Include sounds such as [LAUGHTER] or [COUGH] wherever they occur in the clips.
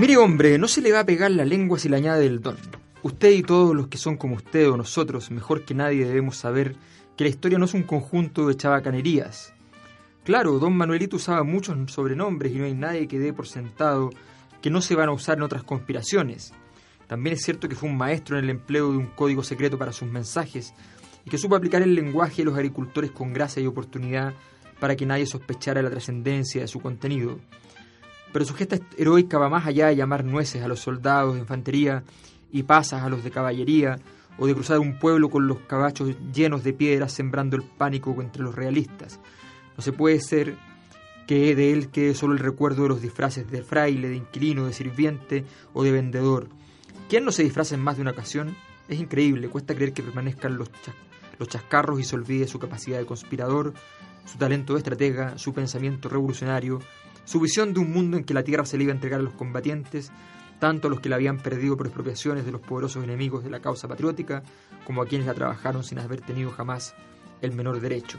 Mire hombre, no se le va a pegar la lengua si le añade el don. Usted y todos los que son como usted o nosotros, mejor que nadie debemos saber que la historia no es un conjunto de chabacanerías. Claro, don Manuelito usaba muchos sobrenombres y no hay nadie que dé por sentado que no se van a usar en otras conspiraciones. También es cierto que fue un maestro en el empleo de un código secreto para sus mensajes y que supo aplicar el lenguaje de los agricultores con gracia y oportunidad para que nadie sospechara la trascendencia de su contenido. Pero su gesta heroica va más allá de llamar nueces a los soldados de infantería y pasas a los de caballería, o de cruzar un pueblo con los cabachos llenos de piedras sembrando el pánico entre los realistas. No se puede ser que de él quede solo el recuerdo de los disfraces de fraile, de inquilino, de sirviente o de vendedor. ¿Quién no se disfraza en más de una ocasión? Es increíble, cuesta creer que permanezcan los, los chascarros y se olvide su capacidad de conspirador, su talento de estratega, su pensamiento revolucionario, su visión de un mundo en que la tierra se le iba a entregar a los combatientes, tanto a los que la habían perdido por expropiaciones de los poderosos enemigos de la causa patriótica, como a quienes la trabajaron sin haber tenido jamás el menor derecho.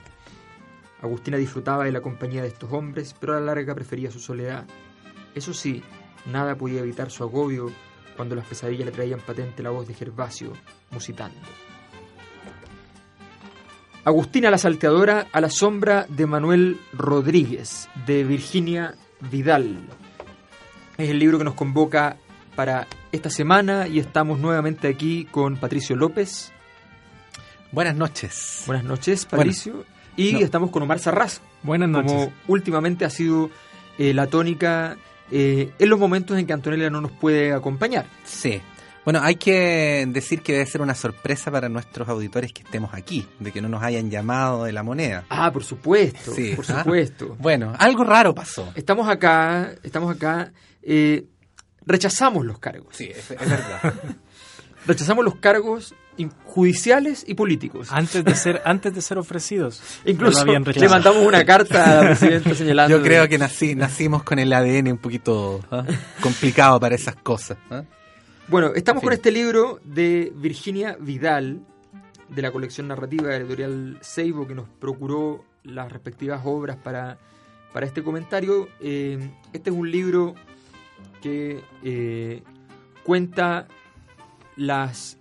Agustina disfrutaba de la compañía de estos hombres, pero a la larga prefería su soledad. Eso sí, nada podía evitar su agobio cuando las pesadillas le traían patente la voz de Gervasio musitando. Agustina la Salteadora a la sombra de Manuel Rodríguez, de Virginia Vidal. Es el libro que nos convoca para esta semana y estamos nuevamente aquí con Patricio López. Buenas noches. Buenas noches, Patricio. y estamos con Omar Sarraz. Buenas noches. Como últimamente ha sido eh, la tónica eh, en los momentos en que Antonella no nos puede acompañar. Sí. Bueno, hay que decir que debe ser una sorpresa para nuestros auditores que estemos aquí, de que no nos hayan llamado de la moneda. Ah, por supuesto, sí, por ¿ah? supuesto. Bueno, algo raro pasó. Estamos acá, estamos acá, eh, rechazamos los cargos. Sí, es, verdad. [LAUGHS] rechazamos los cargos judiciales y políticos. Antes de ser, antes de ser ofrecidos. [LAUGHS] Incluso le mandamos una [LAUGHS] carta a la presidenta señalando. Yo creo que nací, nacimos con el ADN un poquito ¿ah? complicado para esas cosas. ¿ah? Bueno, estamos con este libro de Virginia Vidal, de la colección narrativa de editorial Seibo, que nos procuró las respectivas obras para, para este comentario. Eh, este es un libro que eh, cuenta las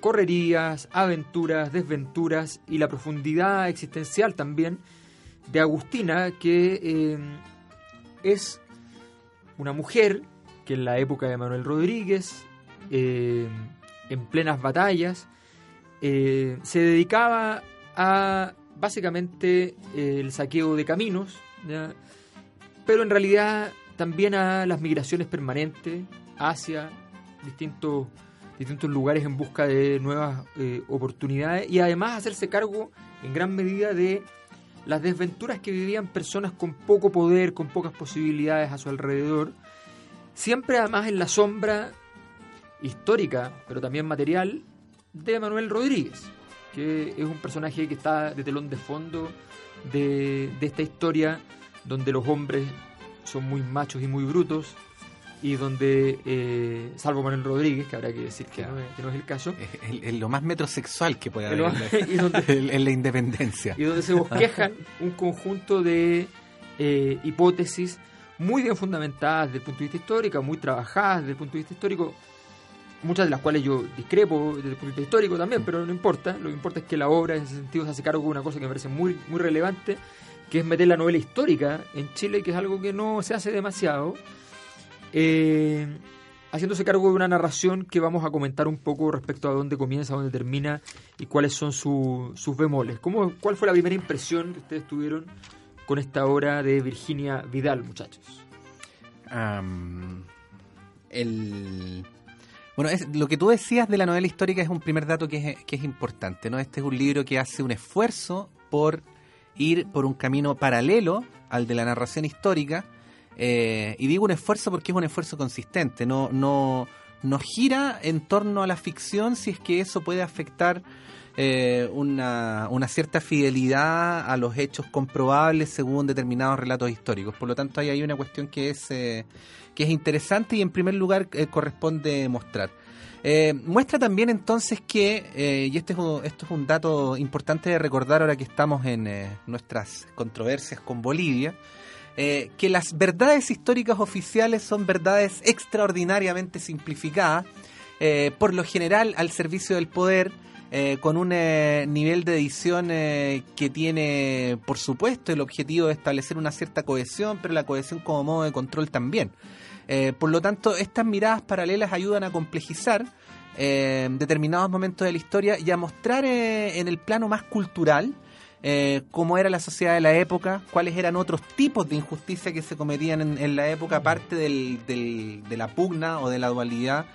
correrías, aventuras, desventuras y la profundidad existencial también de Agustina, que eh, es una mujer que en la época de Manuel Rodríguez eh, en plenas batallas, eh, se dedicaba a básicamente el saqueo de caminos, pero en realidad también a las migraciones permanentes hacia distintos, distintos lugares en busca de nuevas eh, oportunidades y además hacerse cargo en gran medida de las desventuras que vivían personas con poco poder, con pocas posibilidades a su alrededor, siempre además en la sombra histórica, pero también material, de Manuel Rodríguez, que es un personaje que está de telón de fondo de, esta historia donde los hombres son muy machos y muy brutos y donde, eh, salvo Manuel Rodríguez, que habrá que decir que, no, es, el caso. Es, lo más metrosexual que puede haber [LAUGHS] [LAUGHS] en, la, independencia. Y donde se bosquejan un conjunto de eh, hipótesis muy bien fundamentadas desde el punto de vista histórico, muy trabajadas desde el punto de vista histórico, muchas de las cuales yo discrepo desde el punto de vista histórico también, pero no importa. Lo que importa es que la obra en ese sentido se hace cargo de una cosa que me parece muy, muy relevante, que es meter la novela histórica en Chile, que es algo que no se hace demasiado. Eh, haciéndose cargo de una narración que vamos a comentar un poco respecto a dónde comienza, dónde termina y cuáles son sus bemoles. ¿Cómo, ¿Cuál fue la primera impresión que ustedes tuvieron con esta obra de Virginia Vidal, muchachos? el bueno, es, lo que tú decías de la novela histórica es un primer dato que es, que es importante, ¿no? Este es un libro que hace un esfuerzo por ir por un camino paralelo al de la narración histórica, eh, y digo un esfuerzo porque es un esfuerzo consistente, no, no, no gira en torno a la ficción si es que eso puede afectar eh, una, una, cierta fidelidad a los hechos comprobables según determinados relatos históricos. Por lo tanto, ahí hay una cuestión que es, eh, que es interesante y en primer lugar corresponde mostrar. muestra también entonces que, y este es esto es un dato importante de recordar ahora que estamos en nuestras controversias con Bolivia, eh, que las verdades históricas oficiales son verdades extraordinariamente simplificadas, eh, por lo general al servicio del poder, eh, con un nivel de edición que tiene, por supuesto, el objetivo de establecer una cierta cohesión, pero la cohesión como modo de control también. por lo tanto, estas miradas paralelas ayudan a complejizar determinados momentos de la historia y a mostrar en el plano más cultural eh, cómo era la sociedad de la época, cuáles eran otros tipos de injusticia que se cometían en, la época, aparte de la pugna o de la dualidad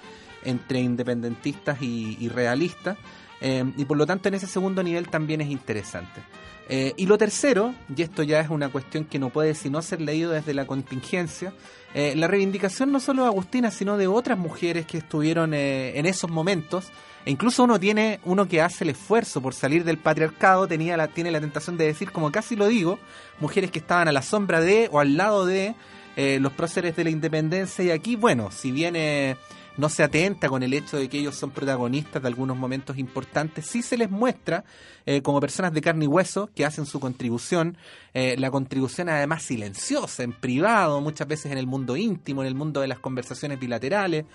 entre independentistas y, realistas. Eh, y por lo tanto en ese segundo nivel también es interesante. Eh, y lo tercero, y esto ya es una cuestión que no puede sino ser leído desde la contingencia, la reivindicación no solo de Agustina, sino de otras mujeres que estuvieron en esos momentos e incluso uno tiene, uno que hace el esfuerzo por salir del patriarcado, tenía la, tiene la tentación de decir, como casi lo digo, mujeres que estaban a la sombra de o al lado de eh, los próceres de la independencia. Y aquí, bueno, si bien eh, no se atenta con el hecho de que ellos son protagonistas de algunos momentos importantes, sí se les muestra eh, como personas de carne y hueso que hacen su contribución, la contribución además silenciosa, en privado, muchas veces en el mundo íntimo, en el mundo de las conversaciones bilaterales,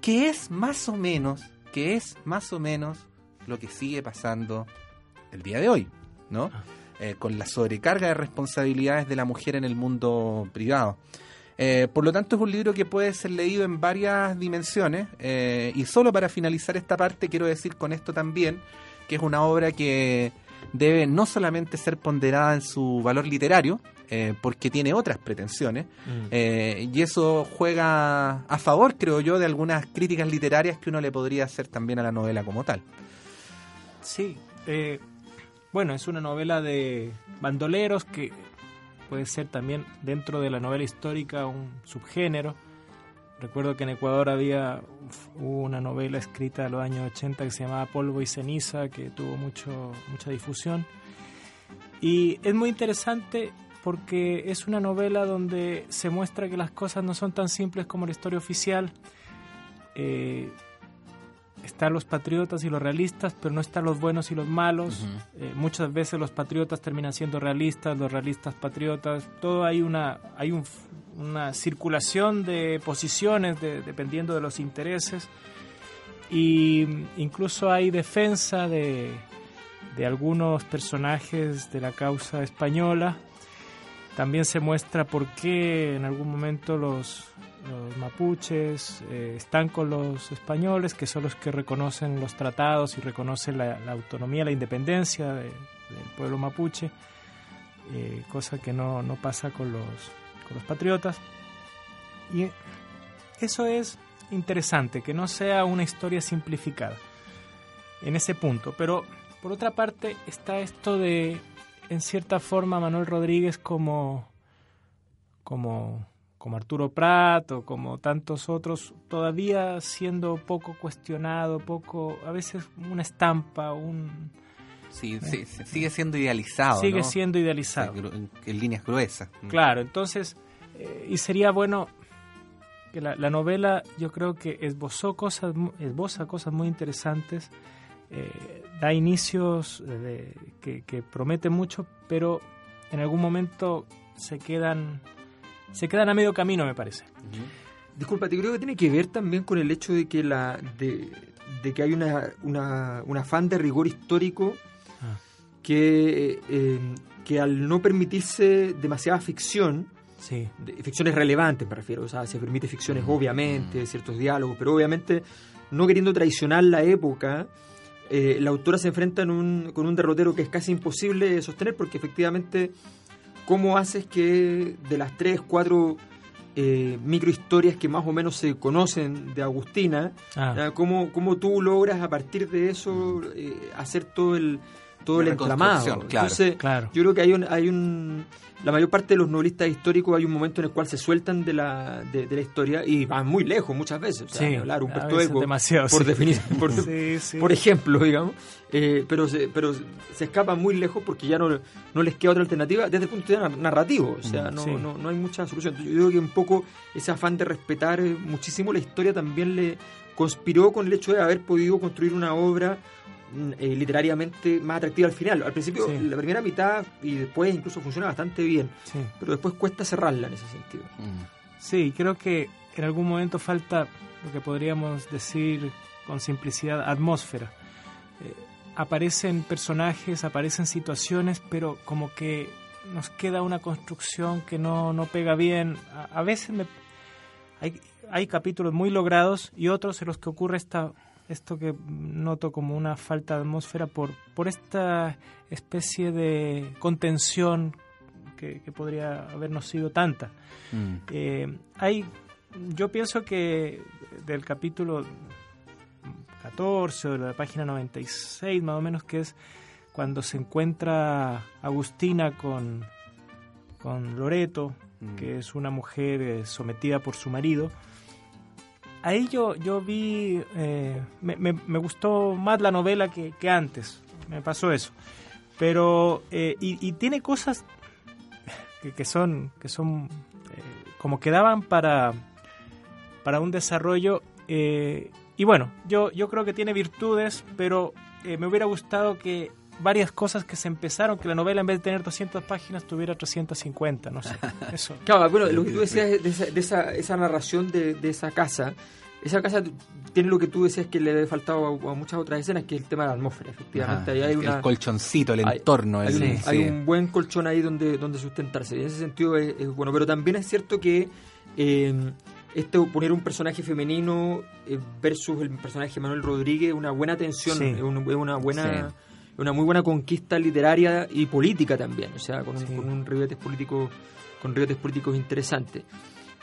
que es más o menos que es más o menos lo que sigue pasando el día de hoy, ¿no? Ah. Eh, con la sobrecarga de responsabilidades de la mujer en el mundo privado. Eh, por lo tanto, es un libro que puede ser leído en varias dimensiones. Eh, y solo para finalizar esta parte, quiero decir con esto también que es una obra que debe no solamente ser ponderada en su valor literario, eh, porque tiene otras pretensiones, mm. y eso juega a favor, creo yo, de algunas críticas literarias que uno le podría hacer también a la novela como tal. Sí, bueno, es una novela de bandoleros que puede ser también dentro de la novela histórica un subgénero. Recuerdo que en Ecuador había una novela escrita en los años 80 que se llamaba Polvo y Ceniza, que tuvo mucho, mucha difusión. Y es muy interesante porque es una novela donde se muestra que las cosas no son tan simples como la historia oficial. Eh, están los patriotas y los realistas, pero no están los buenos y los malos. Eh, muchas veces los patriotas terminan siendo realistas, los realistas patriotas. Todo hay una hay una circulación de posiciones dependiendo de los intereses y incluso hay defensa de, de algunos personajes de la causa española también se muestra por qué en algún momento los, mapuches eh, están con los españoles, que son los que reconocen los tratados y reconocen la, autonomía, la independencia del pueblo mapuche, eh, cosa que no, pasa con los, con los patriotas. Y eso es interesante, que no sea una historia simplificada en ese punto. Pero por otra parte está esto de en cierta forma Manuel Rodríguez como, como, como Arturo Prat o como tantos otros, todavía siendo poco cuestionado, poco, a veces una estampa, un... Sí, sí sigue siendo idealizado. Sigue siendo idealizado. En, líneas gruesas. Mm. Claro, entonces, eh, y sería bueno que la, la, novela yo creo que esbozó cosas, esboza cosas muy interesantes eh, da inicios de, que, que, prometen mucho, pero en algún momento se quedan, se quedan a medio camino, me parece. disculpa, te creo que tiene que ver también con el hecho de que la de, de que hay una, una, un afán de rigor histórico Ah. que, eh, que al no permitirse demasiada ficción, Sí. de- ficciones relevantes me refiero, o sea, se permite ficciones obviamente, ciertos diálogos, pero obviamente no queriendo traicionar la época, eh, la autora se enfrenta en un- con un derrotero que es casi imposible sostener porque efectivamente, ¿cómo haces que de las tres, cuatro eh, microhistorias que más o menos se conocen de Agustina, Ah. ¿ya? ¿cómo, cómo tú logras a partir de eso eh, hacer todo el todo La el entramado? claro. Entonces, Claro. yo creo que hay un, hay un la mayor parte de los novelistas históricos hay un momento en el cual se sueltan de la, de, de la historia y van muy lejos muchas veces. O sea, Sí, hablar, a Humberto Eco, demasiado, por sí. definición, [LAUGHS] por, Sí, sí. por ejemplo, digamos, eh, pero, se, pero se escapan muy lejos porque ya no, no les queda otra alternativa desde el punto de vista narrativo. O sea, no, Sí. no, no hay mucha solución. Yo creo que un poco ese afán de respetar eh, muchísimo la historia también le conspiró con el hecho de haber podido construir una obra mm, eh, literariamente más atractiva al final. Al principio, Sí. la primera mitad y después incluso funciona bastante bien, Sí. pero después cuesta cerrarla en ese sentido. Mm. Sí, creo que en algún momento falta lo que podríamos decir con simplicidad atmósfera. Eh, aparecen personajes, aparecen situaciones, pero como que nos queda una construcción que no, no pega bien. A, a veces me, hay, hay capítulos muy logrados y otros en los que ocurre esta, esto que noto como una falta de atmósfera por, por esta especie de contención que, que podría habernos sido tanta. Mm. Eh, hay, yo pienso que del capítulo 14 o de la página 96 más o menos que es cuando se encuentra Agustina con, con Loreto, Mm. que es una mujer eh, sometida por su marido. Ahí yo, yo vi, eh, me, me- gustó más la novela que, que antes, me pasó eso. Pero, eh, y, tiene cosas que, que son, que son eh, como que daban para, para un desarrollo. y bueno, yo, yo creo que tiene virtudes, pero me hubiera gustado que varias cosas que se empezaron, que la novela en vez de tener 200 páginas tuviera 350, no sé. [LAUGHS] Eso. Claro, bueno, lo que tú decías de esa, de esa, esa narración de, de esa casa, esa casa tiene lo que tú decías que le había faltado a, a muchas otras escenas, que es el tema de la atmósfera, efectivamente. Ajá, Ahí hay el, una, el colchoncito, el hay- entorno. hay, el- un, sí. hay un buen colchón ahí donde, donde sustentarse. Y en ese sentido es, es bueno. Pero también es cierto que eh, esto, poner un personaje femenino eh, versus el personaje de Manuel Rodríguez, una buena tensión, Sí. un- una buena... Sí. Una muy buena conquista literaria y política también, o sea, con un, Sí. con un ribetes político, con ribetes políticos interesantes.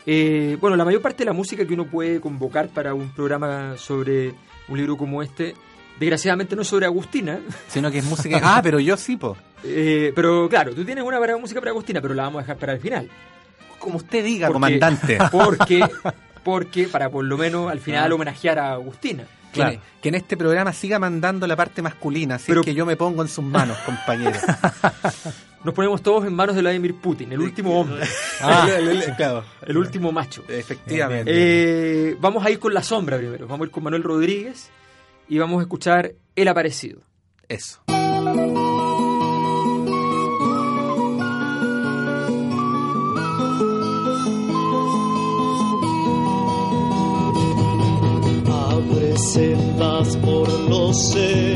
Eh, bueno, la mayor parte de la música que uno puede convocar para un programa sobre un libro como este, desgraciadamente no es sobre Agustina, [LAUGHS] Sino que es música. ah, pero yo sí, po. eh, pero claro, tú tienes una para música para Agustina, pero la vamos a dejar para el final. Como usted diga, Porque- comandante. [LAUGHS] Porque, [LAUGHS] porque para por lo menos al final homenajear a Agustina. Que, Claro. que en este programa siga mandando la parte masculina, así Pero- que yo me pongo en sus manos, compañero. [LAUGHS] Nos ponemos todos en manos de Vladimir Putin, el último hombre, [LAUGHS] Ah, claro. el último macho. Efectivamente. Eh, vamos a ir con la sombra primero. Vamos a ir con Manuel Rodríguez y vamos a escuchar El Aparecido. Eso. Sendas por los cerros,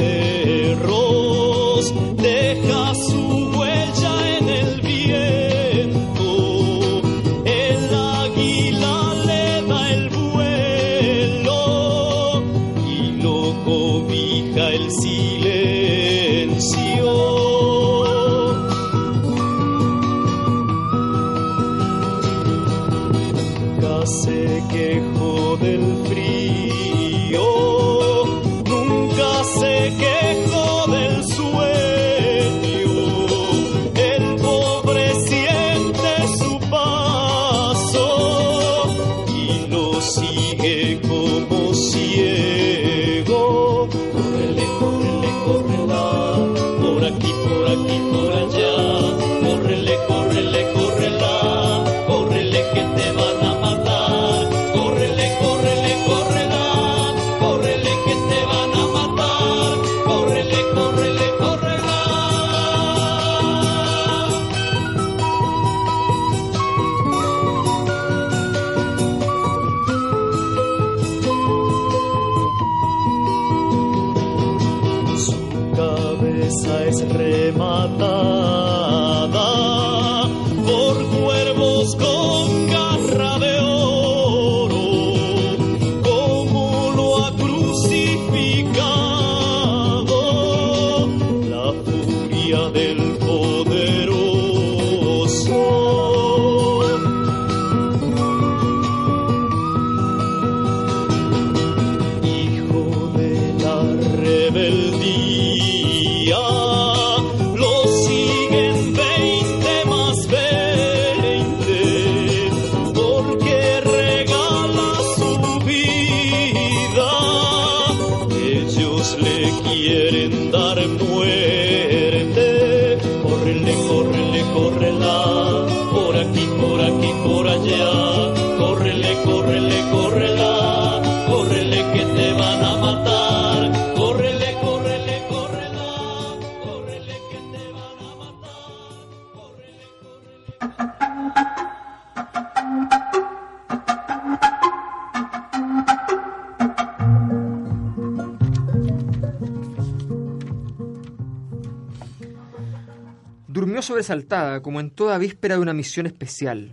Sobresaltada, como en toda víspera de una misión especial.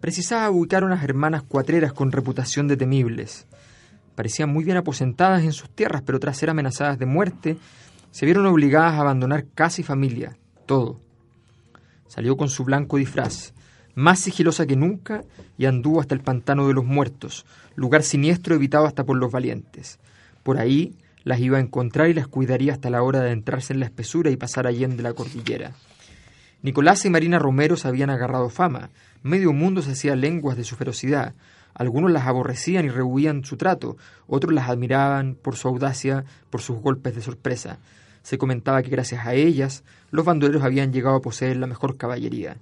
Precisaba ubicar unas hermanas cuatreras con reputación de temibles. Parecían muy bien aposentadas en sus tierras, pero tras ser amenazadas de muerte, se vieron obligadas a abandonar casa y familia, todo. Salió con su blanco disfraz, más sigilosa que nunca, y anduvo hasta el pantano de los muertos, lugar siniestro evitado hasta por los valientes. Por ahí las iba a encontrar y las cuidaría hasta la hora de entrarse en la espesura y pasar allende la cordillera. Nicolás y Marina Romero se habían agarrado fama, medio mundo se hacía lenguas de su ferocidad, algunos las aborrecían y rehuían su trato, otros las admiraban por su audacia, por sus golpes de sorpresa. Se comentaba que gracias a ellas los bandoleros habían llegado a poseer la mejor caballería.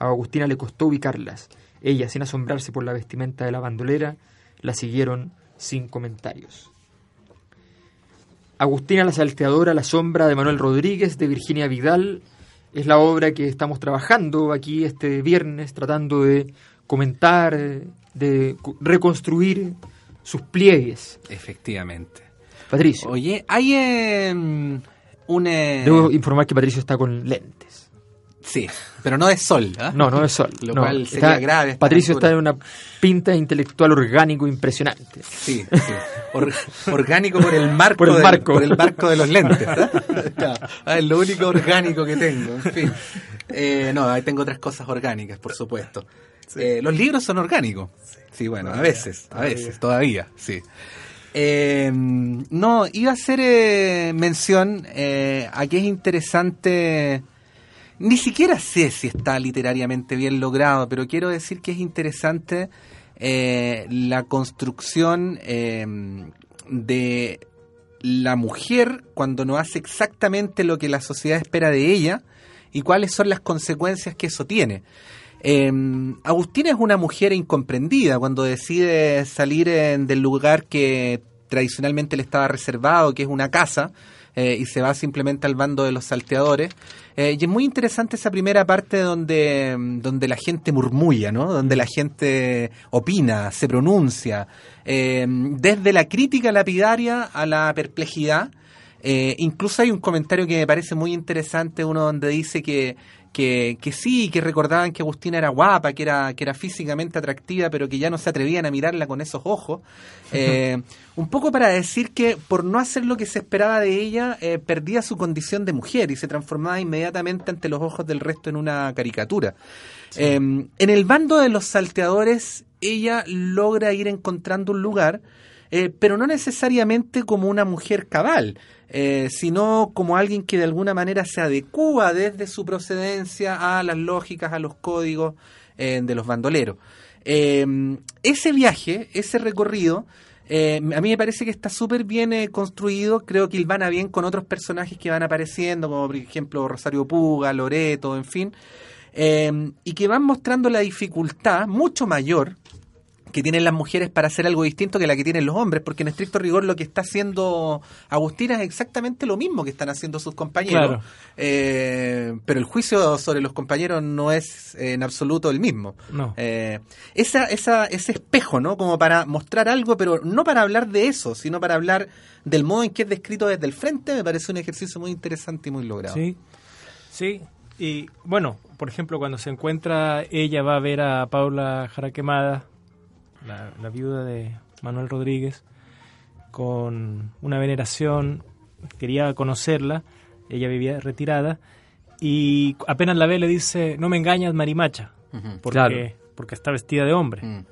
A Agustina le costó ubicarlas. Ellas, sin asombrarse por la vestimenta de la bandolera, la siguieron sin comentarios. Agustina la Salteadora, La Sombra de Manuel Rodríguez, de Virginia Vidal, es la obra que estamos trabajando aquí este viernes, tratando de comentar, de reconstruir sus pliegues. Efectivamente. Patricio, Oye, hay eh, un... eh, debo informar que Patricio está con lentes. Sí, pero no de sol. ¿ah? No, no es sol. Lo no. cual sería Está- grave. Patricio está en una pinta intelectual orgánico impresionante. Sí, sí. Or- orgánico por el marco, Por el del- marco. por el marco de los lentes. ¿ah? [LAUGHS] Ah, es lo único orgánico que tengo. En fin. Eh, no, ahí tengo otras cosas orgánicas, por supuesto. Eh, los libros son orgánicos. Sí, bueno, a veces, a veces, todavía, sí. Eh, no, iba a hacer eh, mención eh, a que es interesante. Ni siquiera sé si está literariamente bien logrado, pero quiero decir que es interesante eh, la construcción eh, de la mujer cuando no hace exactamente lo que la sociedad espera de ella y cuáles son las consecuencias que eso tiene. Eh, Agustina es una mujer incomprendida cuando decide salir en- del lugar que tradicionalmente le estaba reservado, que es una casa, eh, y se va simplemente al bando de los salteadores. Eh, y es muy interesante esa primera parte donde, donde la gente murmulla, ¿no? Donde la gente opina, se pronuncia, eh, desde la crítica lapidaria a la perplejidad. Incluso hay un comentario que me parece muy interesante, uno donde dice que, que, que sí, que recordaban que Agustina era guapa, que era, que era físicamente atractiva, pero que ya no se atrevían a mirarla con esos ojos. [LAUGHS] Eh, un poco para decir que por no hacer lo que se esperaba de ella, eh, perdía su condición de mujer y se transformaba inmediatamente ante los ojos del resto en una caricatura. Eh, en el bando de los salteadores, ella logra ir encontrando un lugar, eh, pero no necesariamente como una mujer cabal, eh, sino como alguien que de alguna manera se adecúa desde su procedencia a las lógicas, a los códigos eh, de los bandoleros. Eh, ese viaje, ese recorrido, eh, a mí me parece que está súper bien eh, construido. Creo que van a bien con otros personajes que van apareciendo, como por ejemplo Rosario Puga, Loreto, en fin, eh, y que van mostrando la dificultad mucho mayor que tienen las mujeres para hacer algo distinto que la que tienen los hombres, porque en estricto rigor lo que está haciendo Agustina es exactamente lo mismo que están haciendo sus compañeros, Claro. Eh, pero el juicio sobre los compañeros no es eh, en absoluto el mismo. No. Eh, esa, esa, ese espejo, ¿no? Como para mostrar algo, pero no para hablar de eso, sino para hablar del modo en que es descrito desde el frente, me parece un ejercicio muy interesante y muy logrado. Sí, sí. Y bueno, por ejemplo, cuando se encuentra, ella va a ver a Paula Jaraquemada, la, la viuda de Manuel Rodríguez, con una veneración, quería conocerla, ella vivía retirada, y apenas la ve le dice, no me engañas, marimacha, porque, Claro. porque está vestida de hombre. Mm.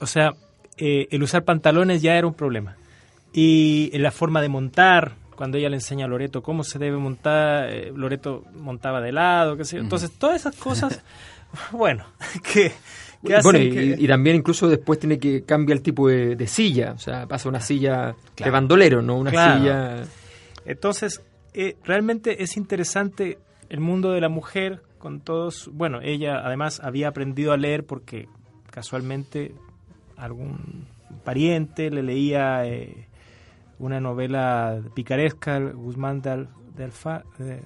O sea, eh, el usar pantalones ya era un problema. Y en la forma de montar, cuando ella le enseña a Loreto cómo se debe montar, eh, Loreto montaba de lado, qué sé yo. Entonces, todas esas cosas, [LAUGHS] bueno, [LAUGHS] que, Bueno, y, que- y también incluso después tiene que cambiar el tipo de, de silla, o sea, pasa una silla de bandolero, no una Claro. silla... Entonces, eh, realmente es interesante el mundo de la mujer con todos. Bueno, ella además había aprendido a leer porque casualmente algún pariente le leía eh, una novela picaresca, Guzmán de, Al- de Alfa. de-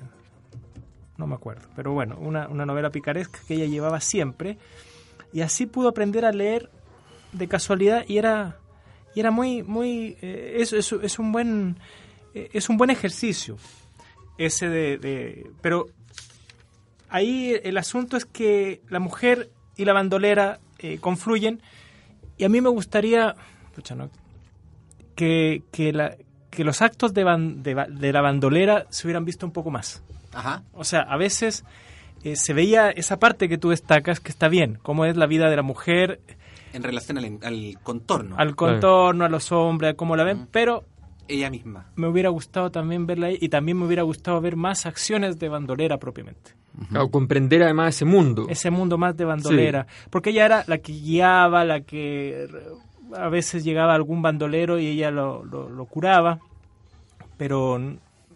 no me acuerdo, pero bueno, una, una novela picaresca que ella llevaba siempre. Y así pudo aprender a leer de casualidad y era y era muy muy eh, es, es, es un buen eh, es un buen ejercicio ese de, de- pero ahí el asunto es que la mujer y la bandolera eh, confluyen y a mí me gustaría pucha, no, que, que, la- que los actos de, ban- de, de la bandolera se hubieran visto un poco más Ajá. o sea, a veces eh, se veía esa parte que tú destacas que está bien, cómo es la vida de la mujer, En relación al, al contorno, al contorno, a los hombres, a cómo la ven, pero ella misma. me hubiera gustado también verla ahí y también me hubiera gustado ver más acciones de bandolera propiamente. Claro, comprender además ese mundo. Ese mundo más de bandolera. Porque ella era la que guiaba, la que a veces llegaba algún bandolero y ella lo, lo- lo curaba. Pero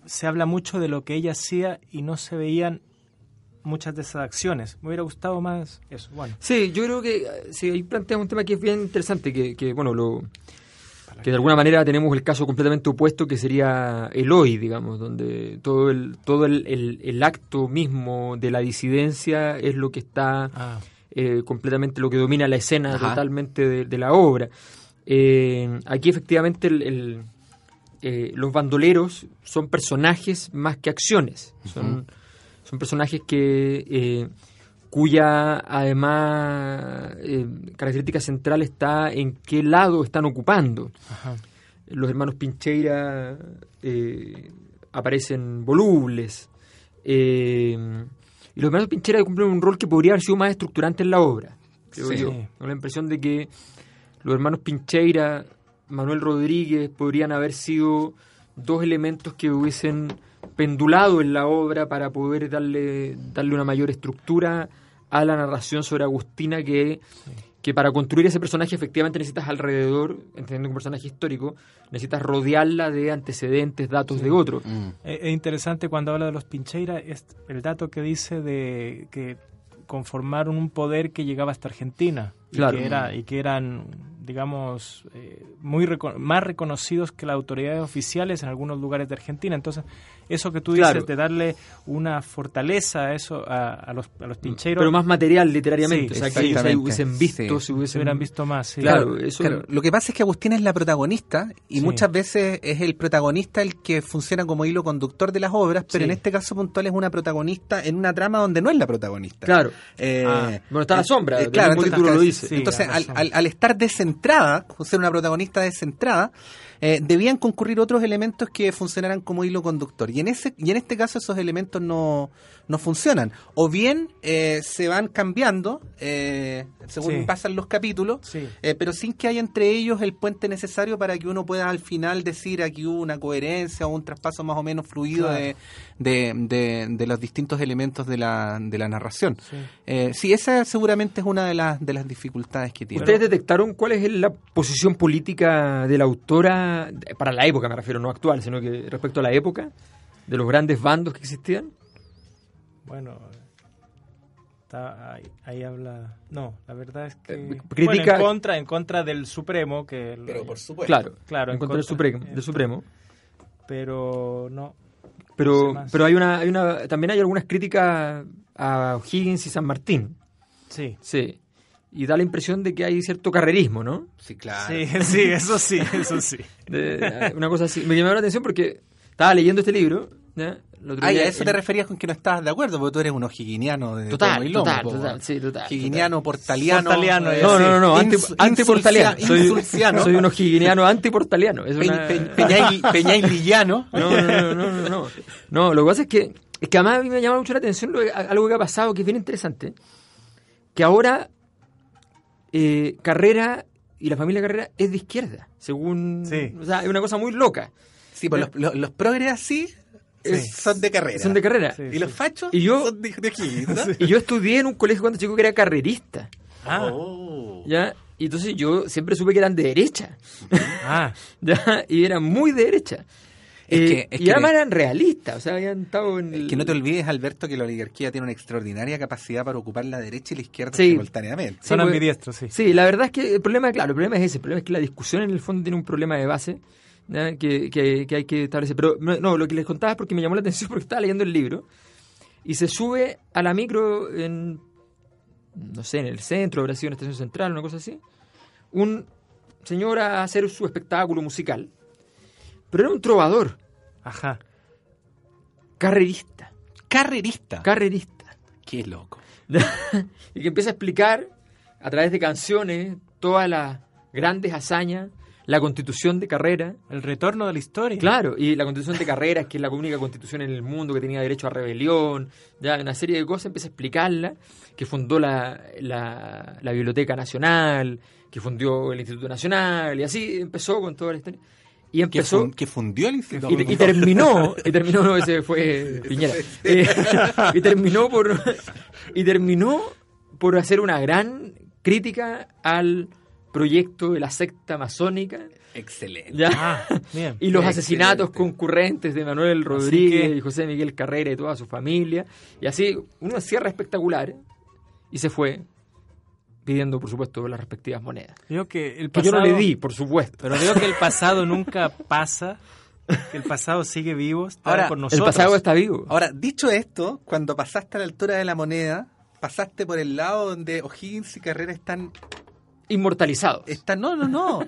se habla mucho de lo que ella hacía y no se veían muchas de esas acciones. Me hubiera gustado más eso. Bueno, Sí, yo creo que eh, sí, ahí planteamos un tema que es bien interesante, que, que, bueno, lo que de alguna manera tenemos el caso completamente opuesto que sería el hoy, digamos, donde todo el todo el, el- el acto mismo de la disidencia es lo que está ah, eh, completamente lo que domina la escena Ajá. totalmente de, de la obra. Eh, aquí efectivamente el- el, eh, los bandoleros son personajes más que acciones. Son, son personajes que eh, cuya además eh, característica central está en qué lado están ocupando. ajá. Los hermanos Pincheira eh, aparecen volubles. eh, y los hermanos Pincheira cumplen un rol que podría haber sido más estructurante en la obra, creo Sí. yo. Tengo la impresión de que los hermanos Pincheira, Manuel Rodríguez, podrían haber sido dos elementos que hubiesen pendulado en la obra para poder darle, darle una mayor estructura a la narración sobre Agustina que, que para construir ese personaje efectivamente necesitas alrededor, entendiendo un personaje histórico, necesitas rodearla de antecedentes, datos de otros. Es es interesante cuando habla de los Pincheira, es el dato que dice de que conformaron un poder que llegaba hasta Argentina y, Claro. que, era, y que eran, digamos, eh, muy reco- más reconocidos que las autoridades oficiales en algunos lugares de Argentina. Entonces, eso que tú dices Claro. de darle una fortaleza a eso a, a los, a los Pincheiros, Pero más material literariamente, Sí, o sea, que ellos se hubiesen visto, Sí. se se hubiesen hubieran visto más. sí. Claro, eso Claro, lo que pasa es que Agustina es la protagonista y Sí. muchas veces es el protagonista el que funciona como hilo conductor de las obras, pero Sí. en este caso puntual es una protagonista en una trama donde no es la protagonista. Claro. Eh, Ah, bueno, está la sombra, el claro, mismo entonces, título lo dice. Sí, entonces, al, razón. al- al estar descentrada, ser una protagonista descentrada, eh, debían concurrir otros elementos que funcionaran como hilo conductor. Y en ese y en este caso esos elementos no, no funcionan. O bien eh, se van cambiando eh, según Sí. pasan los capítulos, Sí. eh, pero sin que haya entre ellos el puente necesario para que uno pueda al final decir aquí hubo una coherencia o un traspaso más o menos fluido Claro. de, de, de- de los distintos elementos de la, de la narración. Sí. Eh, sí, esa seguramente es una de las, de las dificultades que tiene. ¿Ustedes detectaron cuál es la posición política de la autora, para la época me refiero, no actual, sino que respecto a la época, de los grandes bandos que existían? Bueno, está ahí, ahí habla. No, la verdad es que. Eh, bueno, critica- en contra, en contra del Supremo, que. lo- supuesto. Claro, Claro, en en contra del contra- Supremo. eh, Del Supremo. Pero no. No Pero, sé pero hay una, hay una, también hay algunas críticas a O'Higgins y San Martín. Sí. Sí. Y da la impresión de que hay cierto carrerismo, ¿no? Sí, claro. Sí, [LAUGHS] sí, eso sí, eso sí. [LAUGHS] De- una cosa así. Me llamó la atención porque estaba leyendo este libro. ¿ya? Ah, y a eso te referías con que no estabas de acuerdo, porque tú eres un o'higginiano de Total, lomo, total, total, sí, total, Higginiano, portaliano. Portaliano, eh, No, sí. no, no, no, anti, antiportaliano. [LAUGHS] Soy, insulciano. soy un o'higginiano antiportaliano. Es Pe- una- pe-. No, no, no, no, no, no. No, lo que pasa es que, es que además a mí me llama mucho la atención lo- algo que ha pasado que es bien interesante. Que ahora eh, Carrera y la familia Carrera es de izquierda, según... Sí. O sea, es una cosa muy loca. Sí, pues los, los, los progres así eh, Sí. son de carrera. Son de carrera. Sí. Y los fachos Y yo- son de, ¿no? [LAUGHS] Y yo estudié en un colegio cuando chico que era carrerista. Ah, Oh. ¿ya? Y entonces yo siempre supe que eran de derecha. ah, [LAUGHS] ¿ya? Y eran muy de derecha. Es Eh, que- es y que- además eran realistas, o sea, habían estado en... Es que no te olvides, Alberto, que la oligarquía tiene una extraordinaria capacidad para ocupar la derecha y la izquierda Sí. simultáneamente. son pues, ambidiestros, sí. Sí, la verdad es que el problema, claro, el problema es ese. El problema es que la discusión en el fondo tiene un problema de base que, que- que hay que establecer. Pero no, no, lo que les contaba es porque me llamó la atención [LAUGHS] porque estaba leyendo el libro y se sube a la micro en, no sé, en el centro, habrá sido en estación central, una cosa así, un señor a hacer su espectáculo musical. Pero era un trovador, Ajá. carrerista, Carrerista. carrerista. Qué loco. [LAUGHS] y que empieza a explicar a través de canciones todas las grandes hazañas, la constitución de carrera. El retorno de la historia. Claro, y la constitución de carreras, que es la única constitución en el mundo que tenía derecho a rebelión, ya una serie de cosas, empieza a explicarla, que fundó la, la, la Biblioteca Nacional, que fundó el Instituto Nacional, y así empezó con toda la historia. Y Que, empezó... fun- que fundió el instituto. Y, y terminó, y terminó, no, ese fue [LAUGHS] Piñera. Eh, y terminó por y terminó por hacer una gran crítica al proyecto de la secta masónica Excelente. ¿ya? Ah, bien. y los Excelente. asesinatos concurrentes de Manuel Rodríguez que- y José Miguel Carrera y toda su familia. Y así, uno cierra espectacular y se fue pidiendo, por supuesto, las respectivas monedas. Digo que el Que yo no pasado- le di, por supuesto. Pero digo que el pasado [LAUGHS] nunca pasa, que el pasado sigue vivo, está Ahora, con El nosotros. pasado está vivo. Ahora, dicho esto, cuando pasaste a la altura de la moneda, pasaste por el lado donde O'Higgins y Carrera están Inmortalizados. Están, no, no, no.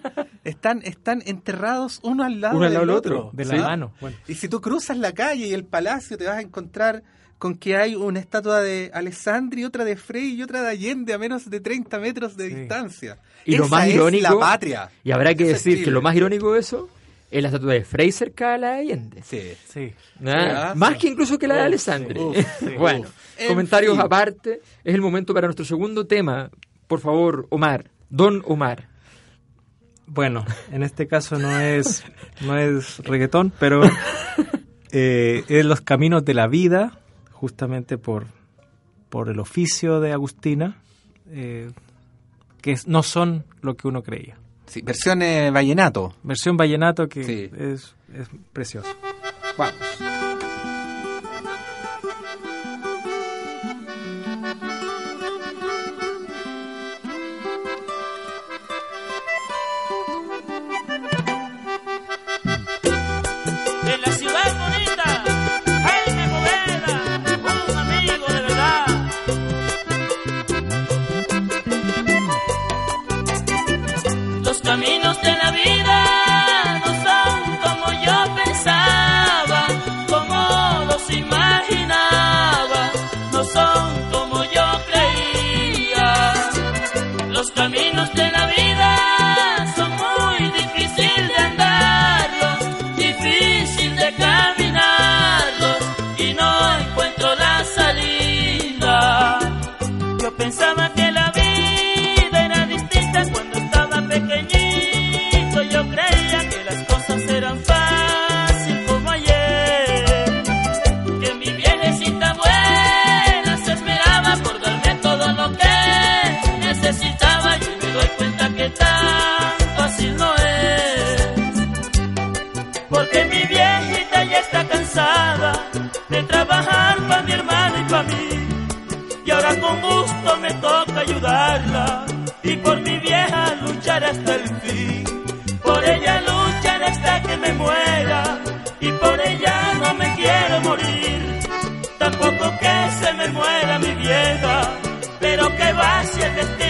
Están, están enterrados uno al lado, Uno al lado del otro. otro. de la Sí. mano. Bueno, Y si tú cruzas la calle y el palacio, te vas a encontrar con que hay una estatua de Alessandri, otra de Frey y otra de Allende a menos de 30 metros de Sí. distancia. Y lo Esa más es irónico- la patria. Y habrá que es decir que lo más irónico de eso es la estatua de Frey cerca de la de Allende. Sí. sí. ¿Ah? Ah, Más sí. que incluso que la de Uf, Alessandri. uf, [LAUGHS] sí. bueno, Uf. En comentarios fin. aparte. Es el momento para nuestro segundo tema. Por favor, Omar. Don Omar. Bueno, en este caso no es, [LAUGHS] no es reggaetón, pero eh, es los caminos de la vida, justamente por, por el oficio de Agustina, eh, que no son lo que uno creía. Sí, versión eh, vallenato. Versión vallenato que Sí. es, es precioso. Vamos. De trabajar para mi hermano y para mí. Y ahora con gusto me toca ayudarla y por mi vieja luchar hasta el fin. Por ella lucharé hasta que me muera y por ella no me quiero morir. Tampoco que se me muera mi vieja, pero que va si el destino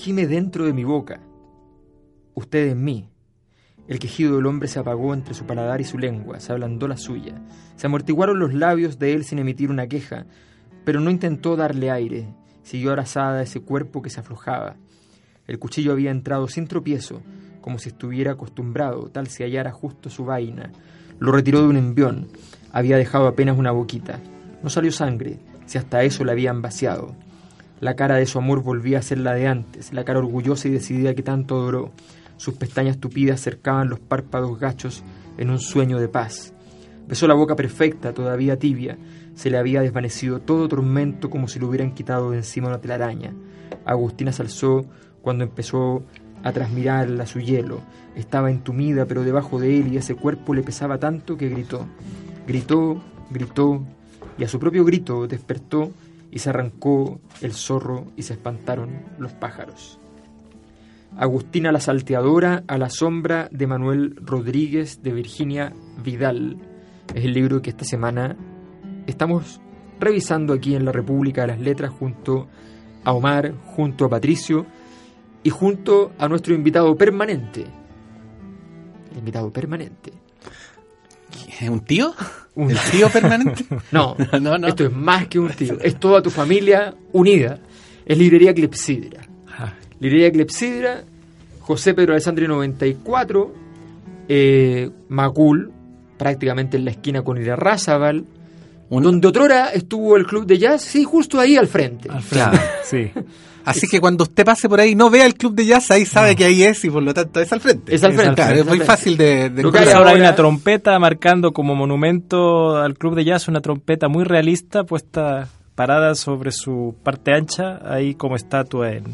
gime dentro de mi boca. Usted en mí. El quejido del hombre se apagó entre su paladar y su lengua, se ablandó la suya. Se amortiguaron los labios de él sin emitir una queja, pero no intentó darle aire. Siguió abrazada ese cuerpo que se aflojaba. El cuchillo había entrado sin tropiezo, como si estuviera acostumbrado, tal se hallara justo su vaina. Lo retiró de un envión. Había dejado apenas una boquita. No salió sangre, si hasta eso la habían vaciado. La cara de su amor volvía a ser la de antes, la cara orgullosa y decidida que tanto adoró. Sus pestañas tupidas cercaban los párpados gachos en un sueño de paz. Besó la boca perfecta, todavía tibia. Se le había desvanecido todo tormento como si le hubieran quitado de encima una telaraña. Agustina se alzó cuando empezó a trasmirarla su hielo. Estaba entumida, pero debajo de él y ese cuerpo le pesaba tanto que gritó. Gritó, gritó, y a su propio grito despertó y se arrancó el zorro y se espantaron los pájaros. Agustina la Salteadora a la sombra de Manuel Rodríguez de Virginia Vidal. Es el libro que esta semana estamos revisando aquí en la República de las Letras junto a Omar, junto a Patricio y junto a nuestro invitado permanente. El invitado permanente. ¿Es un tío? Un- ¿El [LAUGHS] tío permanente? [LAUGHS] No, No, no. esto es más que un tío. Es toda tu familia unida. Es Librería Clepsidra. Librería Clepsidra, José Pedro Alessandri 94, eh, Macul, prácticamente en la esquina con Irarrázaval, Un- donde otrora estuvo el club de jazz, sí, justo ahí al frente. Al frente, Claro. sí. [LAUGHS] Así que cuando usted pase por ahí, no vea el club de jazz, ahí sabe que ahí es y por lo tanto es al frente. Es al frente. Claro, es es muy frente. fácil de, de ahora hay una trompeta marcando como monumento al club de jazz, una trompeta muy realista puesta parada sobre su parte ancha, ahí como estatua en...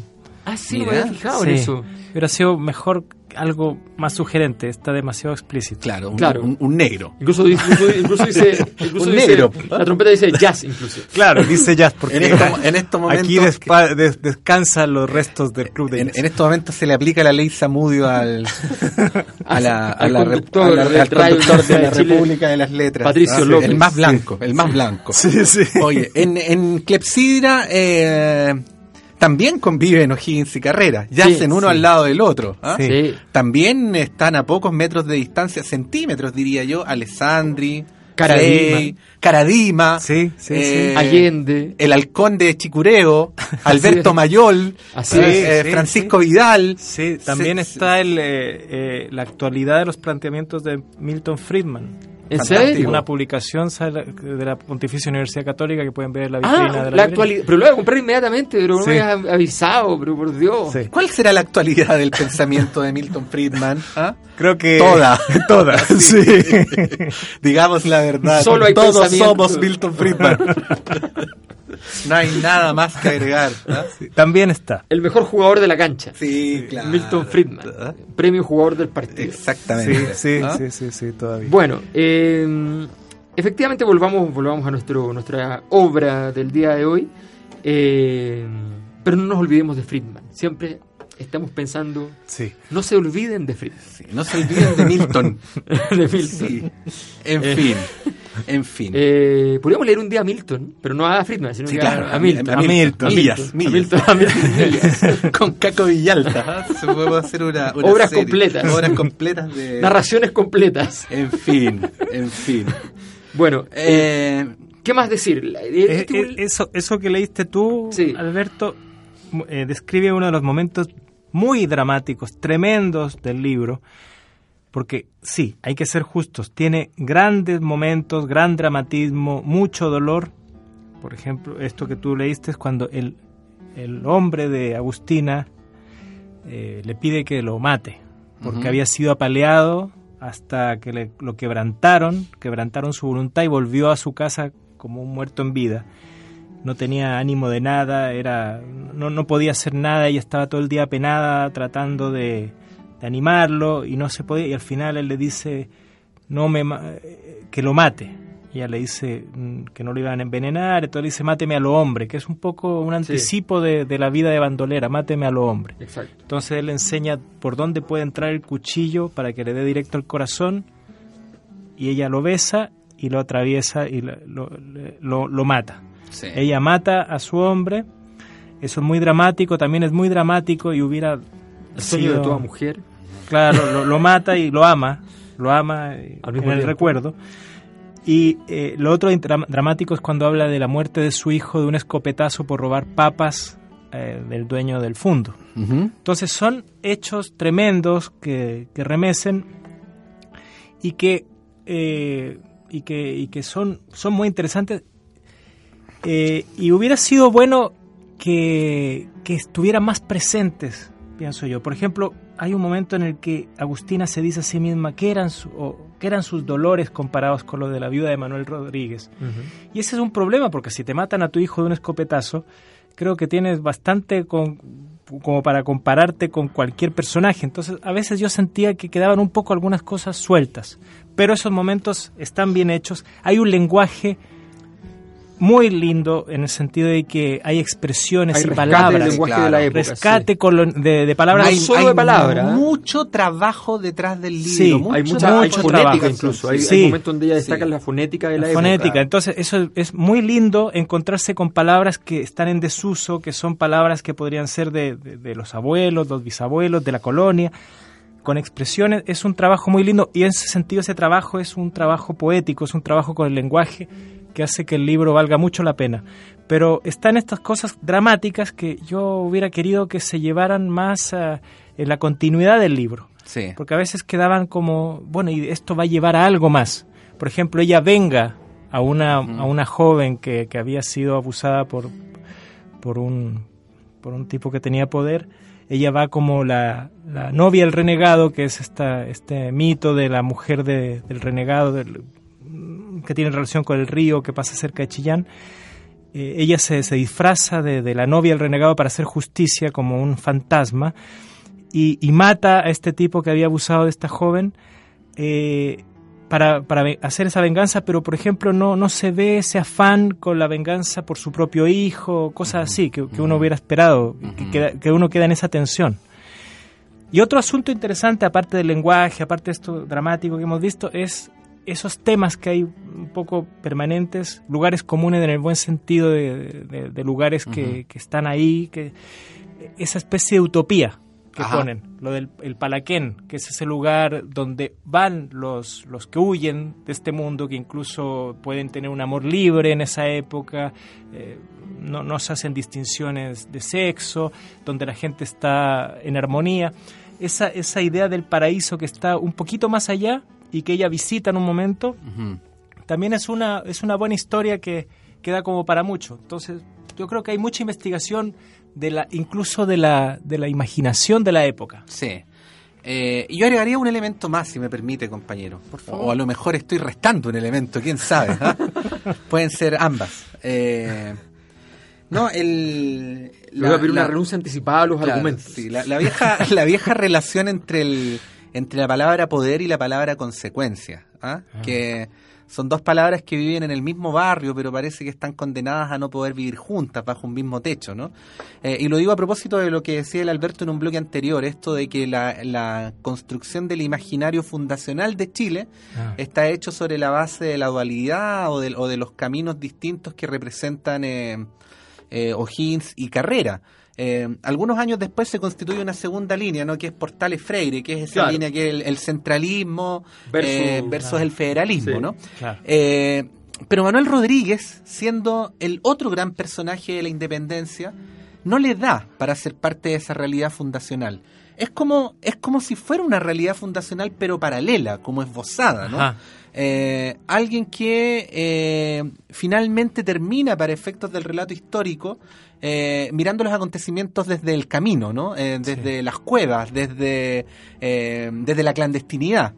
Ah, sí, Mira. me había fijado en Sí. eso. Hubiera sido mejor algo más sugerente, está demasiado explícito. Claro, un, Claro. un- un negro. Incluso, incluso, incluso dice, [LAUGHS] incluso Un dice- negro. la trompeta dice jazz incluso. Claro, dice jazz porque En estos, en estos momentos, aquí despa- des- descansan los restos del club de en, en estos momentos se le aplica la ley Samudio [LAUGHS] al, a la, a Al la conductor a la- del al Radio conductor de la República de las Letras. Patricio Ah, sí, López. El más Sí. blanco, el más blanco. Sí, sí. Oye, en, en Clepsidra eh, también conviven O'Higgins y Carrera. Yacen uno sí. al lado del otro. ¿ah? Sí. Sí. También están a pocos metros de distancia, centímetros diría yo, Alessandri, Caradima. Caradima, Sí, sí, eh, Allende. el halcón de Chicureo, [LAUGHS] Alberto. Mayol, Así eh, Francisco Vidal. Sí, también está el, eh, eh, la actualidad de los planteamientos de Milton Friedman. ¿En serio? Una publicación sale de la Pontificia Universidad Católica que pueden ver en la Ah, vitrina de la, la actualidad. Pero lo voy a comprar inmediatamente, pero no me has avisado, pero por Dios. Sí. ¿Cuál será la actualidad del pensamiento de Milton Friedman? [LAUGHS] ¿Ah? Creo que Toda. [LAUGHS] toda, [LAUGHS] sí. Digamos la verdad. Solo hay Todos somos Milton Friedman. No hay nada más que agregar. También está. El mejor jugador de la cancha. Sí, claro. Milton Friedman. ¿Ah? Premio jugador del partido. Exactamente. Sí, sí, ¿Ah? sí, sí, sí, todavía. Bueno, eh, efectivamente volvamos, volvamos a nuestro, nuestra obra del día de hoy. Eh, pero no nos olvidemos de Friedman. Siempre estamos pensando, Sí. no se olviden de Friedman. Sí, No se olviden de Milton. [LAUGHS] de Milton. Sí. En fin. En fin. Eh, podríamos leer un día a Milton, pero no a Friedman, sino Sí, claro, a, a Milton. a Milton. A Millas, Milton, millas. A Milton, a Milton [LAUGHS] Millas. Con Caco Villalta. Se puede hacer una, una Obras serie. completas. Obras completas de. Narraciones completas. En fin. En fin. Bueno, eh, Eh, ¿qué más decir? La- Eh, este- eh, eso, eso que leíste tú, Sí. Alberto, eh, describe uno de los momentos muy dramáticos, tremendos del libro, porque sí, hay que ser justos, tiene grandes momentos, gran dramatismo, mucho dolor. Por ejemplo, esto que tú leíste es cuando el, el hombre de Agustina eh, le pide que lo mate, porque Ujú. había sido apaleado hasta que le- lo quebrantaron, quebrantaron su voluntad y volvió a su casa como un muerto en vida. No tenía ánimo de nada, era no, no podía hacer nada, ella estaba todo el día apenada tratando de, de animarlo y no se podía y al final él le dice no me que lo mate. Y ella le dice mm, que no lo iban a envenenar, entonces le dice máteme a lo hombre, que es un poco un anticipo de, de la vida de bandolera, máteme a lo hombre. Exacto. Entonces él le enseña por dónde puede entrar el cuchillo para que le dé directo al corazón y ella lo besa y lo atraviesa y lo, lo- mata. sí. Ella mata a su hombre, eso es muy dramático, también es muy dramático y hubiera... El sueño de toda mujer. Claro, lo, lo mata y lo ama, lo ama eh, en el tiempo. recuerdo. Y eh, lo otro dra- dramático es cuando habla de la muerte de su hijo de un escopetazo por robar papas eh, del dueño del fundo. Ujú. Entonces son hechos tremendos que, que remecen y que, eh, y que, y que son, son muy interesantes. Y hubiera sido bueno que, que estuvieran más presentes, pienso yo. Por ejemplo, hay un momento en el que Agustina se dice a sí misma que eran, su- o, qué eran sus dolores comparados con los de la viuda de Manuel Rodríguez. Y ese es un problema, porque si te matan a tu hijo de un escopetazo, creo que tienes bastante con, como para compararte con cualquier personaje. Entonces, a veces yo sentía que quedaban un poco algunas cosas sueltas, pero esos momentos están bien hechos. Hay un lenguaje muy lindo en el sentido de que hay expresiones Hay y palabras. del lenguaje claro. de la época. rescate sí. con lo- de, de palabras. Hay- solo de palabra, ¿eh? mucho trabajo detrás del libro. Sí, mucho Hay mucha hay mucho fonética trabajo. incluso. Hay, Sí. hay momentos donde ella destaca Sí. la fonética de la, la época. fonética. Entonces, eso es- es muy lindo encontrarse con palabras que están en desuso, que son palabras que podrían ser de, de- de los abuelos, los bisabuelos, de la colonia, con expresiones. Es un trabajo muy lindo y en ese sentido ese trabajo es un trabajo poético, es un trabajo con el lenguaje que hace que el libro valga mucho la pena. Pero están estas cosas dramáticas que yo hubiera querido que se llevaran más ah, en la continuidad del libro Sí. porque a veces quedaban como, bueno, y esto va a llevar a algo más. Por ejemplo, ella venga a una, a una joven que, que había sido abusada por, por, un, por un tipo que tenía poder. Ella va como la, la novia del renegado, que es esta, este mito de la mujer de- del renegado, del- que tiene relación con el río que pasa cerca de Chillán. Eh, ella se, se disfraza de, de la novia del renegado para hacer justicia como un fantasma y, y mata a este tipo que había abusado de esta joven eh, para, para hacer esa venganza, pero por ejemplo no, no se ve ese afán con la venganza por su propio hijo, cosas así que, que uno hubiera esperado, que, queda- que uno queda en esa tensión. Y otro asunto interesante, aparte del lenguaje, aparte de esto dramático que hemos visto, es esos temas que hay un poco permanentes, lugares comunes en el buen sentido de, de- de lugares que, que están ahí, que esa especie de utopía que Ajá. ponen, lo del el Palaquén, que es ese lugar donde van los, los que huyen de este mundo, que incluso pueden tener un amor libre en esa época, eh, no, no se hacen distinciones de sexo, donde la gente está en armonía. Esa, esa idea del paraíso que está un poquito más allá y que ella visita en un momento, también es una, es una buena historia que queda como para mucho. Entonces, yo creo que hay mucha investigación de la, incluso de la, de la imaginación de la época. Sí. Eh, y yo agregaría un elemento más, si me permite, compañero. O a lo mejor estoy restando un elemento, quién sabe. ¿ah? [LAUGHS] Pueden ser ambas. Eh, No, el... Le voy a pedir una renuncia anticipada a los claro, argumentos. sí, la, la vieja, [LAUGHS] la vieja relación entre, el, entre la palabra poder y la palabra consecuencia, ¿ah? que son dos palabras que viven en el mismo barrio, pero parece que están condenadas a no poder vivir juntas bajo un mismo techo, ¿no? Eh, y lo digo a propósito de lo que decía el Alberto en un bloque anterior, esto de que la, la construcción del imaginario fundacional de Chile Ah. está hecho sobre la base de la dualidad o de, o de los caminos distintos que representan eh, eh, O'Higgins y Carrera. Eh, algunos años después se constituye una segunda línea, ¿no? que es Portales Freire, que es esa Claro. línea que es el, el centralismo Versus- eh, versus el federalismo. Sí. ¿no? Claro. Eh, pero Manuel Rodríguez, siendo el otro gran personaje de la independencia, no le da para ser parte de esa realidad fundacional. Es como, es como si fuera una realidad fundacional, pero paralela, como esbozada, ¿no? Ajá. Eh, alguien que eh, finalmente termina, para efectos del relato histórico, eh, mirando los acontecimientos desde el camino, ¿no? Desde las cuevas, desde, desde la clandestinidad.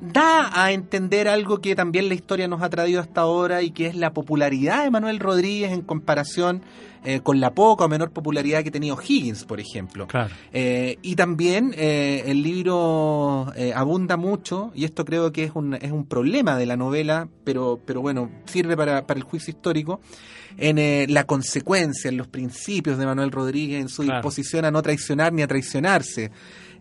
Da a entender algo que también la historia nos ha traído hasta ahora y que es la popularidad de Manuel Rodríguez en comparación eh, con la poca o menor popularidad que tenía Higgins, por ejemplo. Claro. Eh, y también eh, el libro abunda mucho, y esto creo que es un, es un problema de la novela, pero, pero bueno, sirve para, para el juicio histórico, en eh, la consecuencia, en los principios de Manuel Rodríguez, en su Claro. disposición a no traicionar ni a traicionarse.